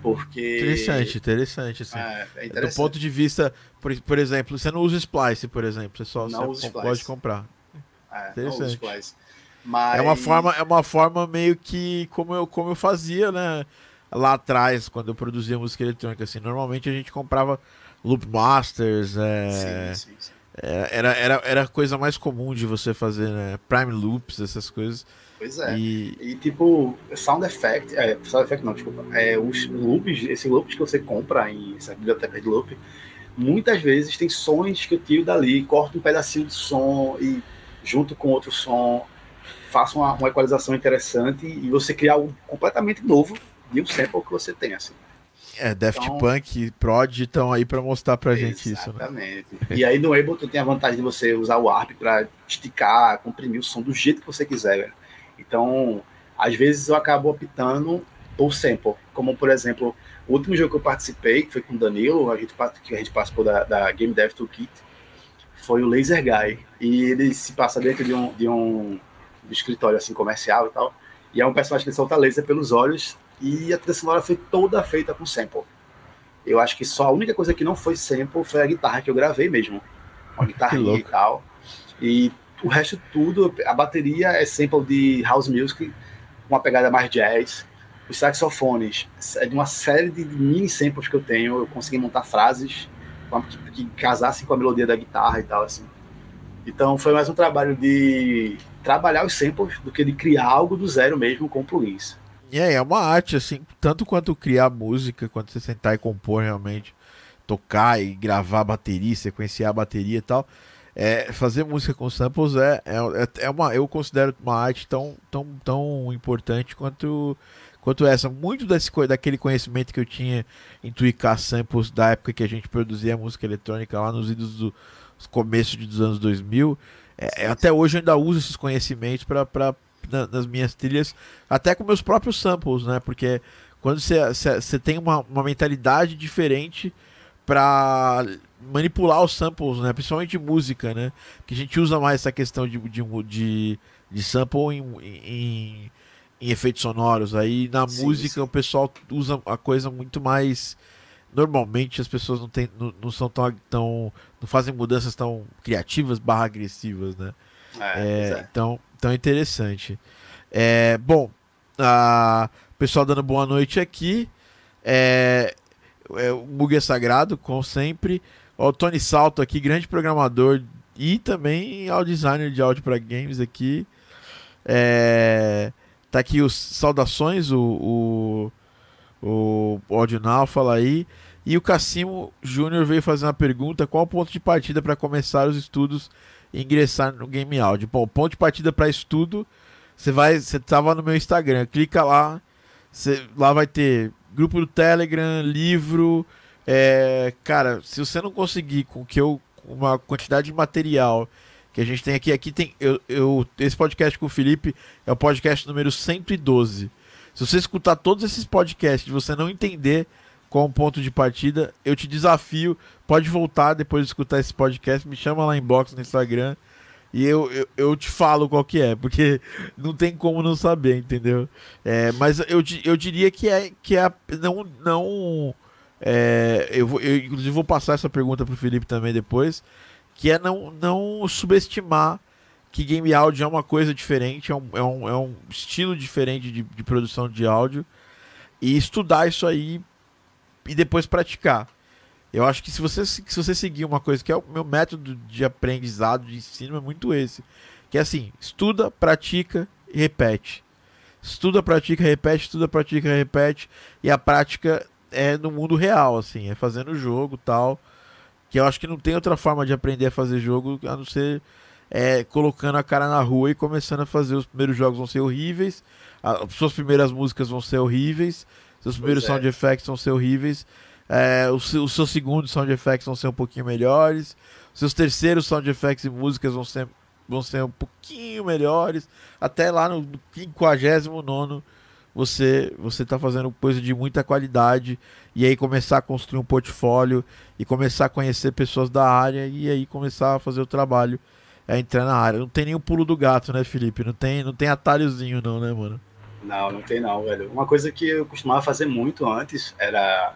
Porque. Interessante, interessante. Assim. É, é interessante. Do ponto de vista, por, por exemplo, você não usa Splice, por exemplo. Você só não você pode comprar. É, interessante. Mas... É uma forma, é uma forma meio que como eu, como eu fazia, né? Lá atrás, quando eu produzia música eletrônica, assim, normalmente a gente comprava loop masters, é, sim, sim, sim. É, era, era, era a coisa mais comum de você fazer, né? Prime loops, essas coisas. Pois é. E, e tipo, sound effect, é, sound effect não, desculpa. É, os loops, esses loops que você compra em essa biblioteca de loop, muitas vezes tem sons que eu tiro dali, corto um pedacinho de som e junto com outro som, faço uma, uma equalização interessante e você cria algo completamente novo de um sample que você tem, assim. É, Daft então, Punk, Prod estão aí para mostrar pra gente isso, né? Exatamente. E aí no Ableton tem a vantagem de você usar o ARP para esticar, comprimir o som do jeito que você quiser, velho. Então, às vezes eu acabo optando por sample, como por exemplo, o último jogo que eu participei, que foi com o Danilo, a gente, que a gente participou da, da Game Dev Toolkit, foi o Laser Guy. E ele se passa dentro de um, de um escritório assim comercial e tal. E é um personagem que solta laser pelos olhos e a trilha sonora foi toda feita com sample. Eu acho que só a única coisa que não foi sample foi a guitarra que eu gravei mesmo. Uma guitarrinha e tal. E o resto tudo, a bateria é sample de house music, uma pegada mais jazz. Os saxofones é de uma série de mini samples que eu tenho. Eu consegui montar frases que, que casassem com a melodia da guitarra e tal, assim. Então foi mais um trabalho de trabalhar os samples do que de criar algo do zero mesmo com plugins. É, é uma arte, assim, tanto quanto criar música, quanto você sentar e compor realmente, tocar e gravar a bateria, sequenciar a bateria e tal é, fazer música com samples é, é, é uma, eu considero uma arte tão, tão, tão importante quanto, quanto essa. Muito desse, daquele conhecimento que eu tinha em tweakar samples da época que a gente produzia música eletrônica lá nos idos do começo dos anos 2000, é, até hoje eu ainda uso esses conhecimentos para na, nas minhas trilhas, até com meus próprios samples, né? Porque quando você tem uma, uma mentalidade diferente para manipular os samples, né? Principalmente música, né? Que a gente usa mais essa questão de, de, de, de sample em, em, em, efeitos sonoros. Aí na sim, música sim. o pessoal usa a coisa muito mais. Normalmente as pessoas não, tem, não, não são tão, tão. não fazem mudanças tão criativas barra agressivas, né? É, é, então, então interessante. É, bom, a, pessoal dando boa noite aqui. É, é, o Bug é Sagrado, como sempre. O Tony Salto aqui, grande programador e também audio designer de áudio para games aqui. É, tá aqui os saudações, o, o, o fala aí. E o Cassimo Júnior veio fazer uma pergunta: qual o ponto de partida para começar os estudos ingressar no game áudio? Bom, ponto de partida para estudo, você vai, você tava no meu Instagram, clica lá, você, lá vai ter grupo do Telegram, livro, é, cara, se você não conseguir com que eu uma quantidade de material que a gente tem aqui, aqui tem eu, eu esse podcast com o Felipe é o podcast número 112. Se você escutar todos esses podcasts e você não entender qual o ponto de partida, eu te desafio, pode voltar depois de escutar esse podcast, me chama lá em box no Instagram e eu, eu, eu, te falo qual que é, porque não tem como não saber, entendeu? É, mas eu, eu diria que é que é não não é, eu, eu, inclusive, vou passar essa pergunta para o Felipe também depois. Que é não, não subestimar que game áudio é uma coisa diferente, é um, é um, é um estilo diferente de, de produção de áudio. E estudar isso aí e depois praticar. Eu acho que se você, se você seguir uma coisa que é o meu método de aprendizado, de ensino, é muito esse. Que é assim, estuda, pratica e repete. Estuda, pratica, repete, estuda, pratica, repete. E a prática é no mundo real, assim, é fazendo jogo tal. Que eu acho que não tem outra forma de aprender a fazer jogo a não ser é, colocando a cara na rua e começando a fazer. Os primeiros jogos vão ser horríveis, as suas primeiras músicas vão ser horríveis, seus primeiros é. sound effects vão ser horríveis. É, os, os seus segundos sound effects vão ser um pouquinho melhores. Os seus terceiros sound effects e músicas vão ser, vão ser um pouquinho melhores. Até lá no 59 você você está fazendo coisa de muita qualidade e aí começar a construir um portfólio e começar a conhecer pessoas da área e aí começar a fazer o trabalho é entrar na área. Não tem o pulo do gato, né, Felipe? Não tem, não tem atalhozinho não, né, mano? Não, não tem não, velho. Uma coisa que eu costumava fazer muito antes era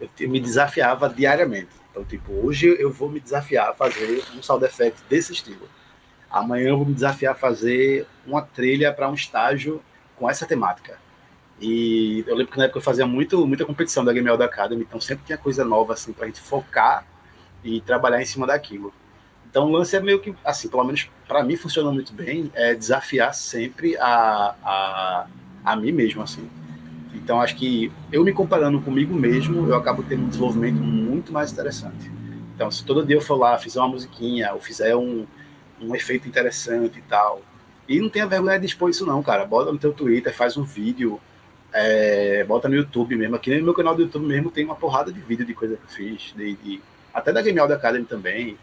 eu me desafiava diariamente. Então, tipo, hoje eu vou me desafiar a fazer um sound effect desse estilo. Amanhã eu vou me desafiar a fazer uma trilha para um estágio com essa temática. E eu lembro que na época eu fazia muito, muita competição da Game World Academy, então sempre tinha coisa nova assim para a gente focar e trabalhar em cima daquilo. Então o lance é meio que, assim, pelo menos para mim funciona muito bem, é desafiar sempre a, a, a mim mesmo, assim. Então, acho que eu me comparando comigo mesmo, eu acabo tendo um desenvolvimento muito mais interessante. Então, se todo dia eu for lá, fizer uma musiquinha, ou fizer um, um efeito interessante e tal, e não tenha vergonha de expor isso não, cara. Bota no teu Twitter, faz um vídeo, é, bota no YouTube mesmo. Aqui no meu canal do YouTube mesmo tem uma porrada de vídeo de coisa que eu fiz, de, de até da Game Audio Academy também,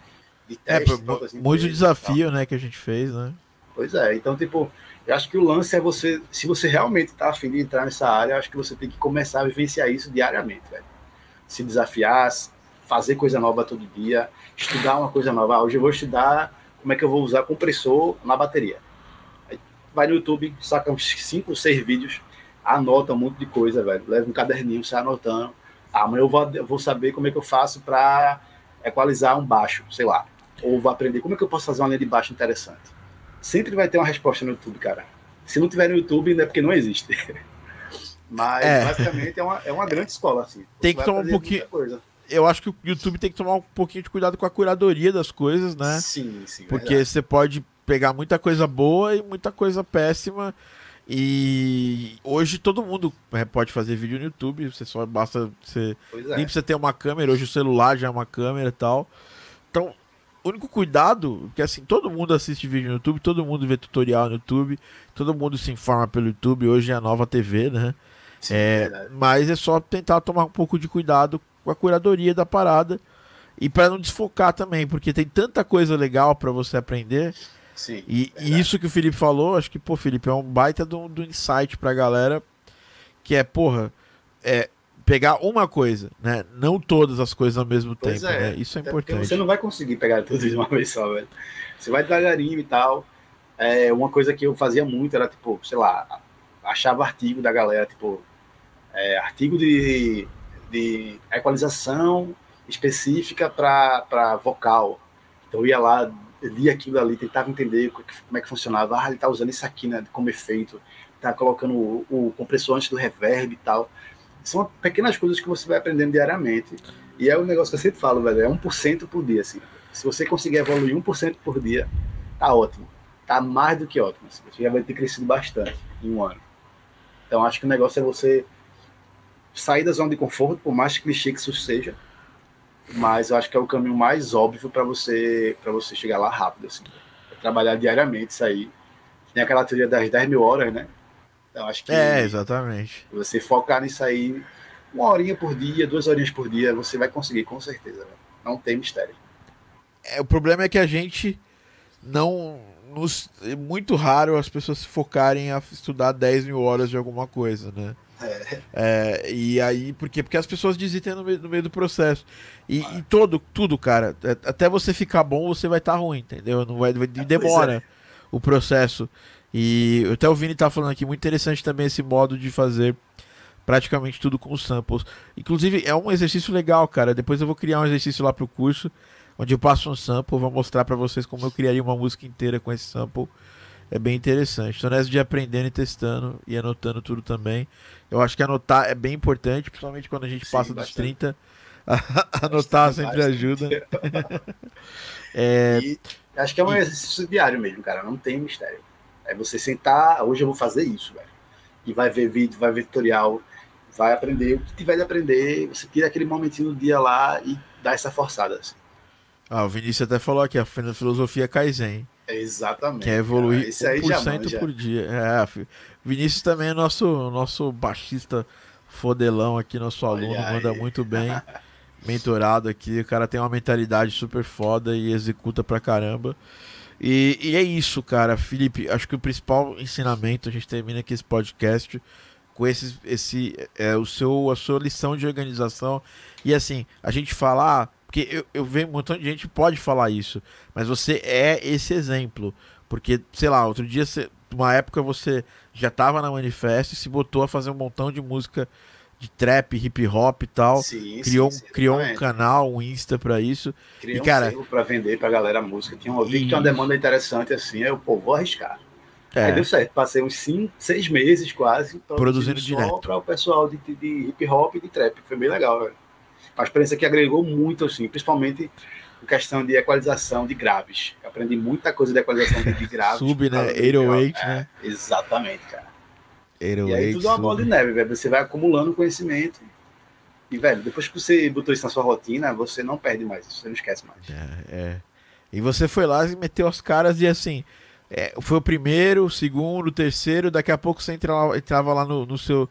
de é, teste. É, assim, muito desafio, né, que a gente fez, né? Pois é, então, tipo, eu acho que o lance é você, se você realmente está afim de entrar nessa área, eu acho que você tem que começar a vivenciar isso diariamente, velho. Se desafiar, fazer coisa nova todo dia, estudar uma coisa nova. Ah, hoje eu vou estudar como é que eu vou usar compressor na bateria. Aí vai no YouTube, saca uns 5 ou 6 vídeos, anota um monte de coisa, velho. Leva um caderninho, sai anotando. Ah, amanhã eu vou, eu vou saber como é que eu faço para equalizar um baixo, sei lá. Ou vou aprender como é que eu posso fazer uma linha de baixo interessante sempre vai ter uma resposta no YouTube, cara. Se não tiver no YouTube, não é porque não existe. Mas é. basicamente é uma, é uma grande escola, assim. Tem que tomar um pouquinho. Eu acho que o YouTube tem que tomar um pouquinho de cuidado com a curadoria das coisas, né? Sim, sim. Porque verdade. você pode pegar muita coisa boa e muita coisa péssima. E hoje todo mundo é, pode fazer vídeo no YouTube, você só basta você é. nem precisa ter uma câmera, hoje o celular já é uma câmera e tal. Então, o único cuidado, porque assim, todo mundo assiste vídeo no YouTube, todo mundo vê tutorial no YouTube, todo mundo se informa pelo YouTube, hoje é a nova TV, né? Sim, é, é mas é só tentar tomar um pouco de cuidado com a curadoria da parada e para não desfocar também, porque tem tanta coisa legal para você aprender. Sim, e, e, isso que o Felipe falou, acho que, pô, Felipe, é um baita do, do insight pra galera, que é, porra, é, pegar uma coisa, né? Não todas as coisas ao mesmo pois tempo, é. né? Isso é Até importante. Você não vai conseguir pegar tudo de uma vez só, velho. Você vai devagarinho e tal. É, uma coisa que eu fazia muito era, tipo, sei lá, achava artigo da galera, tipo, é, artigo de, de equalização específica para vocal. Então eu ia lá, lia aquilo ali, tentava entender como é que funcionava. Ah, ele tá usando isso aqui, né, como efeito. Tá colocando o, o compressor antes do reverb e tal são pequenas coisas que você vai aprendendo diariamente. E é o um negócio que eu sempre falo, velho, é 1% por dia, assim. Se você conseguir evoluir 1% por dia, tá ótimo. Tá mais do que ótimo. Assim. Você já vai ter crescido bastante em um ano. Então acho que o negócio é você sair da zona de conforto, por mais clichê que isso seja. Mas eu acho que é o caminho mais óbvio para você para você chegar lá rápido, assim. É trabalhar diariamente, aí. Tem aquela teoria das 10 mil horas, né? Então, acho que. É, exatamente. Você focar nisso aí, uma horinha por dia, duas horinhas por dia, você vai conseguir, com certeza. Não tem mistério. É, o problema é que a gente não. Nos, é muito raro as pessoas se focarem a estudar 10 mil horas de alguma coisa, né? É. É, e aí, porque, porque as pessoas desistem no meio, no meio do processo. E, ah. e, todo, tudo, cara, é, até você ficar bom, você vai estar tá ruim, entendeu? Não vai, vai é, demora o processo. E até o Vini tá falando aqui, muito interessante também esse modo de fazer praticamente tudo com samples. Inclusive, é um exercício legal, cara. Depois eu vou criar um exercício lá pro curso, onde eu passo um sample, vou mostrar para vocês como eu criaria uma música inteira com esse sample. é bem interessante. Estou nessa de aprendendo e testando e anotando tudo também. Eu acho que anotar é bem importante, principalmente quando a gente Sim, passa bastante. dos 30. anotar sempre ajuda. é... E acho que é um exercício diário mesmo, cara. Não tem mistério. É você sentar, hoje eu vou fazer isso, velho. E vai ver vídeo, vai ver tutorial, vai aprender o que tiver de aprender. Você tira aquele momentinho do dia lá e dá essa forçada. Assim. Ah, o Vinícius até falou aqui, a filosofia Kaizen. Exatamente. Que é evoluir cara, 1% por dia. É, Vinícius também é nosso, nosso baixista fodelão aqui, nosso aluno, Olha manda aí. muito bem. mentorado aqui, o cara tem uma mentalidade super foda e executa pra caramba. E, e é isso, cara. Felipe, acho que o principal ensinamento, a gente termina aqui esse podcast com esse, esse é, o seu, a sua lição de organização. E assim, a gente falar, ah, porque eu, eu vejo um montão de gente pode falar isso, mas você é esse exemplo. Porque, sei lá, outro dia, você, uma época você já tava na Manifesto e se botou a fazer um montão de música de trap, hip hop e tal. Sim, criou sim, criou um canal, um Insta para isso. Criou e, cara, um para vender pra galera a música. Tinha, eu vi que tinha uma demanda interessante assim, aí eu, pô, vou arriscar. É. Aí deu certo, passei uns cinco, seis meses quase produzindo direto para o pessoal de, de, hip hop e de trap. Foi bem legal, velho. Uma experiência que agregou muito, assim, principalmente em questão de equalização de graves. Eu aprendi muita coisa de equalização de, graves. Sub, né? 808, é, né? Exatamente, cara. 808, e aí tudo é uma bola de neve, velho. Você vai acumulando conhecimento. E, velho, depois que você botou isso na sua rotina, você não perde mais, você não esquece mais. É, é. E você foi lá e meteu as caras e assim. É, foi o primeiro, o segundo, o terceiro, daqui a pouco você entrava, entrava lá no, no, seu,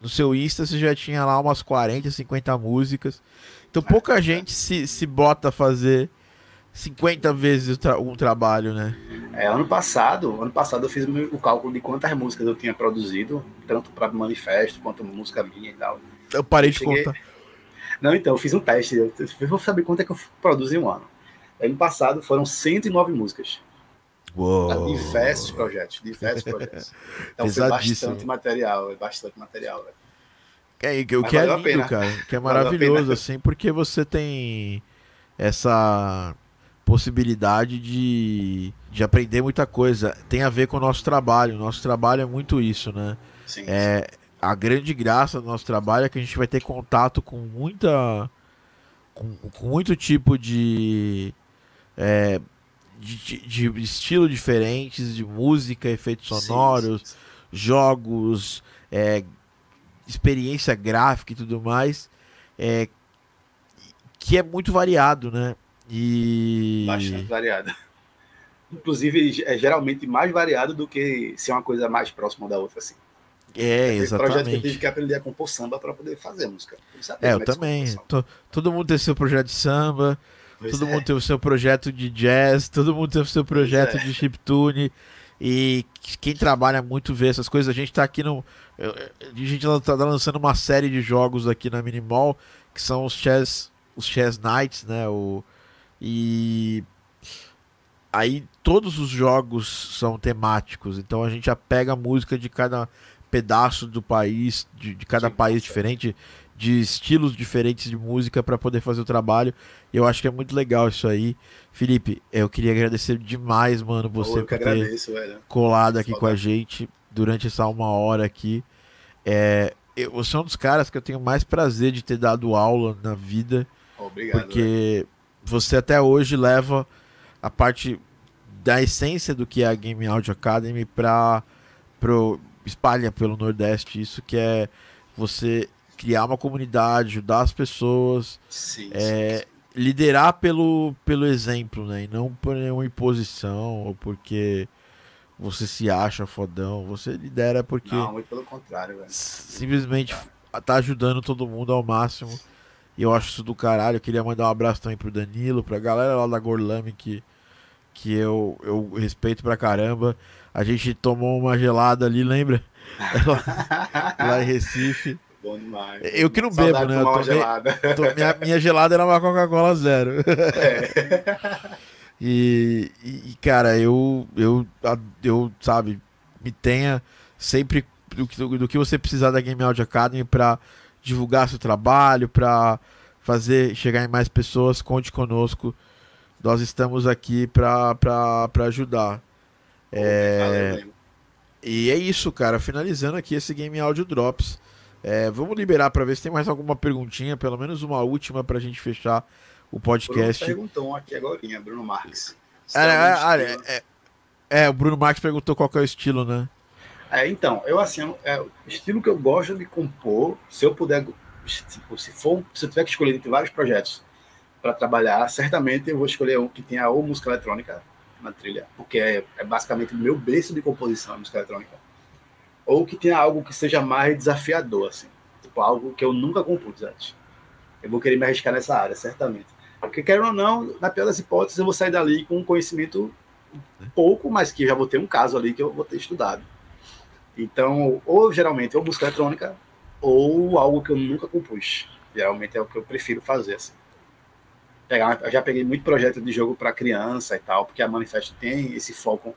no seu Insta, você já tinha lá umas 40, 50 músicas. Então pouca gente se, se bota a fazer 50 vezes um trabalho, né? É, ano passado, ano passado eu fiz o cálculo de quantas músicas eu tinha produzido, tanto para manifesto quanto música minha e tal. Eu parei eu de cheguei... contar. Não, então, eu fiz um teste, eu vou saber quanto é que eu produzi em um ano. Ano passado foram 109 músicas. Uou. Diversos projetos, diversos projetos. Então foi bastante material, é bastante material. Véio. É, o que é lindo, cara, que é maravilhoso, assim, porque você tem essa possibilidade de, de aprender muita coisa. Tem a ver com o nosso trabalho. O nosso trabalho é muito isso, né? Sim, é, sim. A grande graça do nosso trabalho é que a gente vai ter contato com muita. com, com muito tipo de, é, de, de, de, estilo diferentes, de música, efeitos sonoros, sim, jogos, é, experiência gráfica e tudo mais. É, que é muito variado, né? E... Bastante variado. Inclusive, é geralmente mais variado do que ser uma coisa mais próxima da outra, assim. É, exatamente. projeto que eu tive que aprender a compor samba para poder fazer música. É, eu é também. todo mundo tem seu projeto de samba, pois todo é. mundo tem o seu projeto de jazz, todo mundo tem o seu projeto é. de chiptune. E quem trabalha muito vê essas coisas. A gente tá aqui no. A gente tá lançando uma série de jogos aqui na Minimal, que são os Chess, os chess Nights, né? O, e aí todos os jogos são temáticos, então a gente já pega a música de cada pedaço do país, de, de cada Sim, país diferente, de estilos diferentes de música para poder fazer o trabalho. Eu acho que é muito legal isso aí. Felipe, eu queria agradecer demais, mano, você por ter agradeço, colado aqui com a gente durante essa uma hora aqui. É, eu, você é um dos caras que eu tenho mais prazer de ter dado aula na vida. Obrigado. Porque você até hoje leva a parte da essência do que é a Game Audio Academy para pro espalha pelo Nordeste isso que é você criar uma comunidade, ajudar as pessoas, sim, é, sim, sim. liderar pelo, pelo exemplo, né? E não por nenhuma imposição ou porque você se acha fodão. Você lidera porque. Não, muito pelo contrário, velho. Simplesmente tá ajudando todo mundo ao máximo. E eu acho isso do caralho. Eu queria mandar um abraço também pro Danilo, pra galera lá da Gorlame que, que eu, eu respeito pra caramba. A gente tomou uma gelada ali, lembra? lá em Recife. Bom demais. Eu que não bebo, né? Tomei, tô, minha, minha gelada era uma Coca-Cola zero. É. e, e, cara, eu, eu, eu, sabe, me tenha sempre do, do, do que você precisar da Game Audio Academy pra divulgar seu trabalho, para fazer chegar em mais pessoas, conte conosco. Nós estamos aqui para ajudar. É... E é isso, cara. Finalizando aqui esse Game Audio Drops. É, vamos liberar para ver se tem mais alguma perguntinha, pelo menos uma última para a gente fechar o podcast. Bruno perguntou aqui agora, Bruno Marques. É, é, é, é, o Bruno Marques perguntou qual é o estilo, né? É, então, eu assim, é, o estilo que eu gosto de compor, se eu puder, tipo, se for, se eu tiver que escolher entre vários projetos para trabalhar, certamente eu vou escolher um que tenha ou música eletrônica na trilha, porque é, é basicamente o meu berço de composição, a música eletrônica ou que tenha algo que seja mais desafiador, assim. Tipo, algo que eu nunca compus antes. Eu vou querer me arriscar nessa área, certamente. Porque, quero ou não, na pior das hipóteses, eu vou sair dali com um conhecimento pouco, mas que já vou ter um caso ali que eu vou ter estudado. Então, ou geralmente, ou música eletrônica, ou algo que eu nunca compus. Geralmente é o que eu prefiro fazer, assim. Pegar, eu já peguei muito projeto de jogo para criança e tal, porque a Manifesto tem esse foco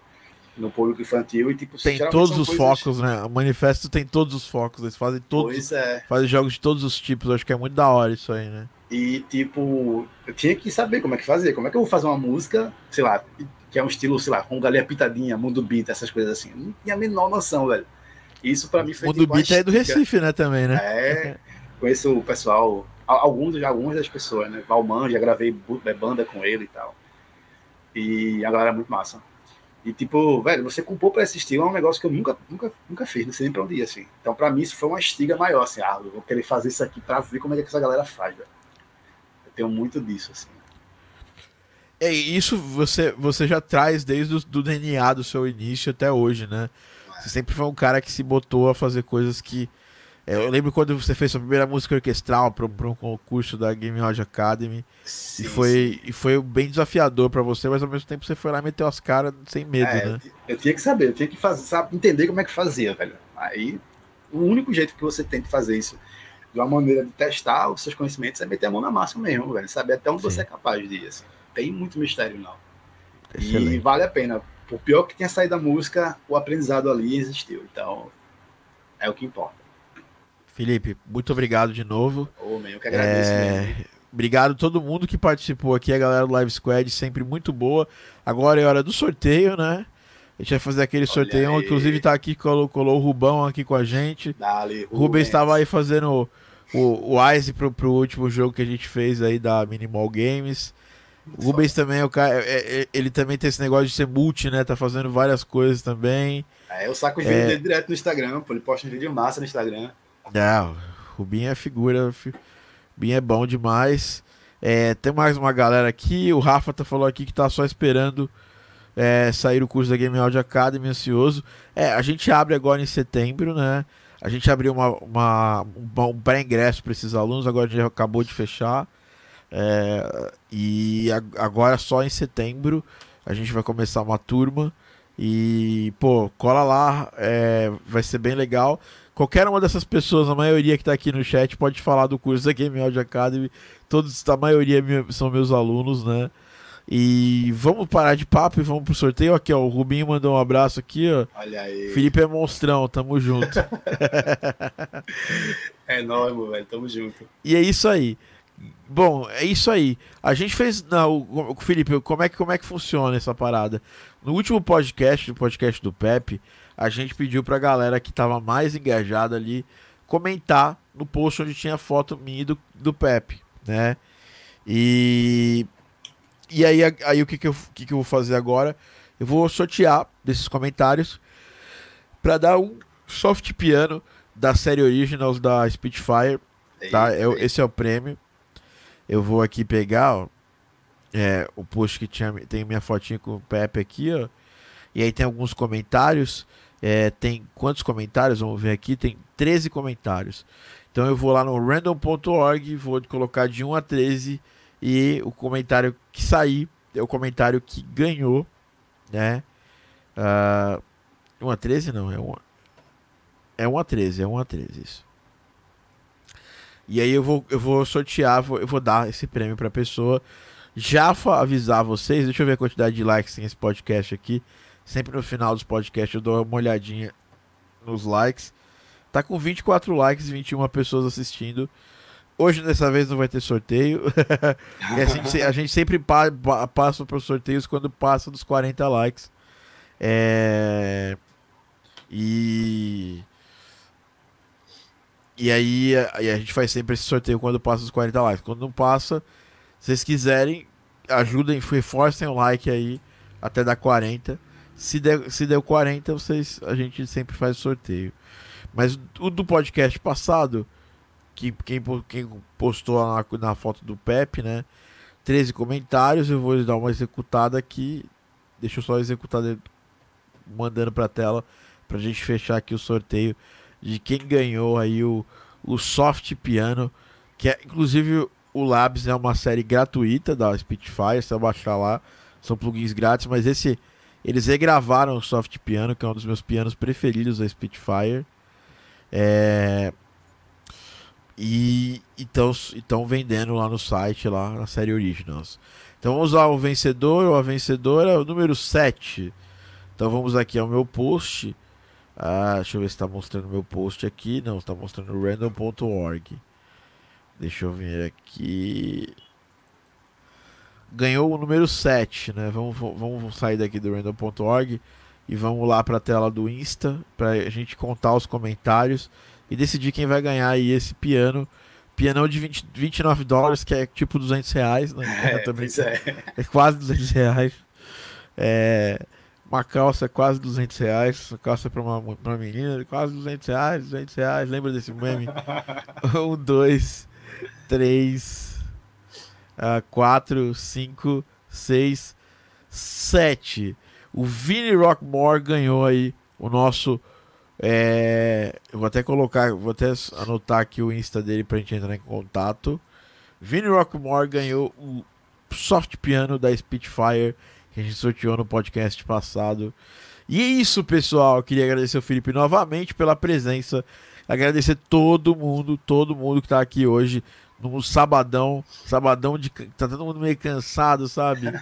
no público infantil e tipo tem todos os coisas... focos, né? O manifesto tem todos os focos, eles fazem todos, pois é. fazem jogos de todos os tipos. Eu acho que é muito da hora isso aí, né? E tipo, eu tinha que saber como é que fazer, como é que eu vou fazer uma música, sei lá, que é um estilo, sei lá, com galinha pitadinha, mundo beat, essas coisas assim. Não tinha a menor noção, velho. Isso para mim foi Mundo tipo, beat é do Recife, né, também, né? É. Conheço o pessoal, alguns, algumas das pessoas, né? Valman, já gravei banda com ele e tal. E a galera é muito massa. E tipo, velho, você compor para esse estilo é um negócio que eu nunca, nunca, nunca fiz, não sei nem pra onde ir, assim. Então, para mim, isso foi uma estiga maior, assim, ah, eu vou querer fazer isso aqui para ver como é que essa galera faz, velho. Eu tenho muito disso, assim. É, isso você, você já traz desde o do DNA do seu início até hoje, né? Você sempre foi um cara que se botou a fazer coisas que é, eu lembro quando você fez sua primeira música orquestral para um concurso da Game Lodge Academy. Sim, e, foi, e foi bem desafiador para você, mas ao mesmo tempo você foi lá e meteu as caras sem medo, é, né? Eu, tinha que saber, eu tinha que fazer, sabe, entender como é que fazia, velho. Aí o único jeito que você tem de fazer isso de uma maneira de testar os seus conhecimentos é meter a mão na massa mesmo, velho. Saber até onde Sim. você é capaz de ir. Assim. Tem muito mistério, não. Excelente. E vale a pena. Por pior que tenha saído a música, o aprendizado ali existiu. Então, é o que importa. Felipe, muito obrigado de novo. Oh, eu que agradeço. É... Obrigado a todo mundo que participou aqui, a galera do Live Squad, sempre muito boa. Agora é hora do sorteio, né? A gente vai fazer aquele Olha sorteio, aí. inclusive tá aqui, colou, colou o Rubão aqui com a gente. Dale, o Rubens estava aí fazendo o, o Ice pro, pro último jogo que a gente fez aí da Minimal Games. O Rubens também é o cara, é, é, ele também tem esse negócio de ser multi, né? Tá fazendo várias coisas também. É, eu saco os vídeos dele direto no Instagram, pô, ele posta um vídeo massa no Instagram. Não, o Binho é figura. O Binho é bom demais. É, tem mais uma galera aqui. O Rafa tá falou aqui que tá só esperando é, sair o curso da Game Audio Academy, ansioso. É, a gente abre agora em setembro, né? A gente abriu uma, uma um pré-ingresso para esses alunos, agora a gente acabou de fechar. É, e agora só em setembro a gente vai começar uma turma. E, pô, cola lá, é, vai ser bem legal. Qualquer uma dessas pessoas, a maioria que está aqui no chat, pode falar do curso da Game Audio Academy. Todos, a maioria são meus alunos, né? E vamos parar de papo e vamos pro sorteio. Aqui, ó, o Rubinho mandou um abraço aqui, ó. Olha aí. Felipe é monstrão, tamo junto. é nóis, velho, tamo junto. E é isso aí. Bom, é isso aí. A gente fez. Não, Felipe, como é, que, como é que funciona essa parada? No último podcast, o podcast do Pepe, a gente pediu pra galera que tava mais engajada ali comentar no post onde tinha foto minha do, do Pepe, né? E, e aí, aí o que, que, eu, que, que eu vou fazer agora? Eu vou sortear desses comentários para dar um soft piano da série Originals da Spitfire, tá? É, esse é o prêmio. Eu vou aqui pegar ó, é, o post que tinha, tem minha fotinha com o Pepe aqui, ó. E aí tem alguns comentários. É, tem quantos comentários? Vamos ver aqui. Tem 13 comentários. Então eu vou lá no random.org, vou colocar de 1 a 13 e o comentário que sair é o comentário que ganhou, né? Uh, 1 a 13 não, é 1 é 1 a 13, é 1 a 13 isso. E aí eu vou, eu vou sortear, vou, eu vou dar esse prêmio para a pessoa. Já avisar vocês, deixa eu ver a quantidade de likes tem esse podcast aqui. Sempre no final dos podcasts eu dou uma olhadinha nos likes. Tá com 24 likes e 21 pessoas assistindo. Hoje, dessa vez, não vai ter sorteio. a, gente, a, gente, sempre pa, pa, passa para os sorteios quando passa dos 40 likes. É... E. E aí, a, a gente faz sempre esse sorteio quando passa os 40 likes. Quando não passa, se vocês quiserem, ajudem, reforcem o like aí até dar 40. Se der, se deu 40, vocês, a gente sempre faz o sorteio. Mas o do podcast passado, que quem, quem postou na, na foto do Pepe, né? 13 comentários, eu vou dar uma executada aqui. Deixa eu só executar mandando pra tela pra gente fechar aqui o sorteio de quem ganhou aí o, o Soft Piano, que é inclusive o Labs é uma série gratuita da Spitfire, você vai baixar lá, são plugins grátis, mas esse eles regravaram o Soft Piano, que é um dos meus pianos preferidos da Spitfire. É... E estão vendendo lá no site, lá na série Originals. Então vamos lá, o vencedor ou a vencedora, o número 7. Então vamos aqui ao meu post. Ah, deixa eu ver se está mostrando meu post aqui. Não, está mostrando random.org. Deixa eu ver aqui. Ganhou o número 7, né? Vamos, vamos sair daqui do random.org e vamos lá para a tela do Insta para a gente contar os comentários e decidir quem vai ganhar aí esse piano. Pianão de 20, 29 dólares, que é tipo 200 reais, né? É, também é. é quase 200 reais. É, uma calça quase 200 reais, uma calça para uma, uma menina, quase 200 reais, 200 reais, lembra desse meme? um, dois, três, uh, quatro, cinco, seis, sete. O Vini Rockmore ganhou aí o nosso. É, eu vou até colocar, vou até anotar aqui o Insta dele pra gente entrar em contato. Vini Rockmore ganhou o soft piano da Spitfire que a gente sorteou no podcast passado. E é isso, pessoal. Eu queria agradecer o Felipe novamente pela presença. Agradecer todo mundo, todo mundo que tá aqui hoje no sabadão, sabadão de tá todo mundo meio cansado, sabe?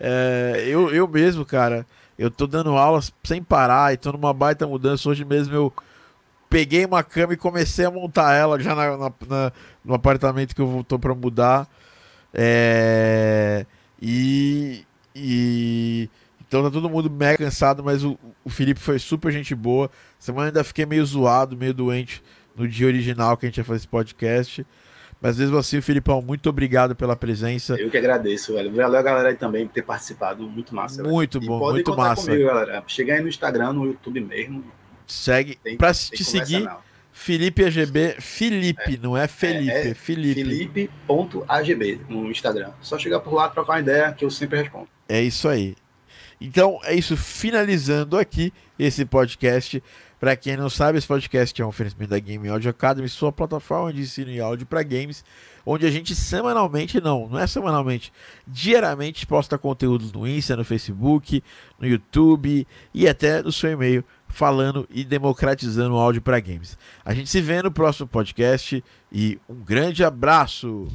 É, eu, eu mesmo, cara, eu tô dando aulas sem parar e tô numa baita mudança. Hoje mesmo eu peguei uma cama e comecei a montar ela já na, na, na no apartamento que eu tô para mudar. É, e, e então tá todo mundo mega cansado, mas o, o Felipe foi super gente boa. Semana ainda fiquei meio zoado, meio doente no dia original que a gente ia fazer esse podcast. Mas mesmo assim, Filipão, muito obrigado pela presença. Eu que agradeço, velho. Valeu a galera aí também por ter participado. Muito massa. Muito velho. bom, muito massa. Comigo, galera. Chega aí no Instagram, no YouTube mesmo. Segue. Tem, pra te seguir, não. Felipe AGB, Felipe, é, não é Felipe, é, é Felipe. Felipe.agb no Instagram. Só chegar por lá, trocar uma ideia que eu sempre respondo. É isso aí. Então é isso, finalizando aqui esse podcast. Para quem não sabe, esse podcast é um oferecimento da Game Audio Academy, sua plataforma de ensino em áudio para games, onde a gente semanalmente, não, não é semanalmente, diariamente posta conteúdos no Insta, no Facebook, no YouTube e até no seu e-mail falando e democratizando o áudio para games. A gente se vê no próximo podcast e um grande abraço.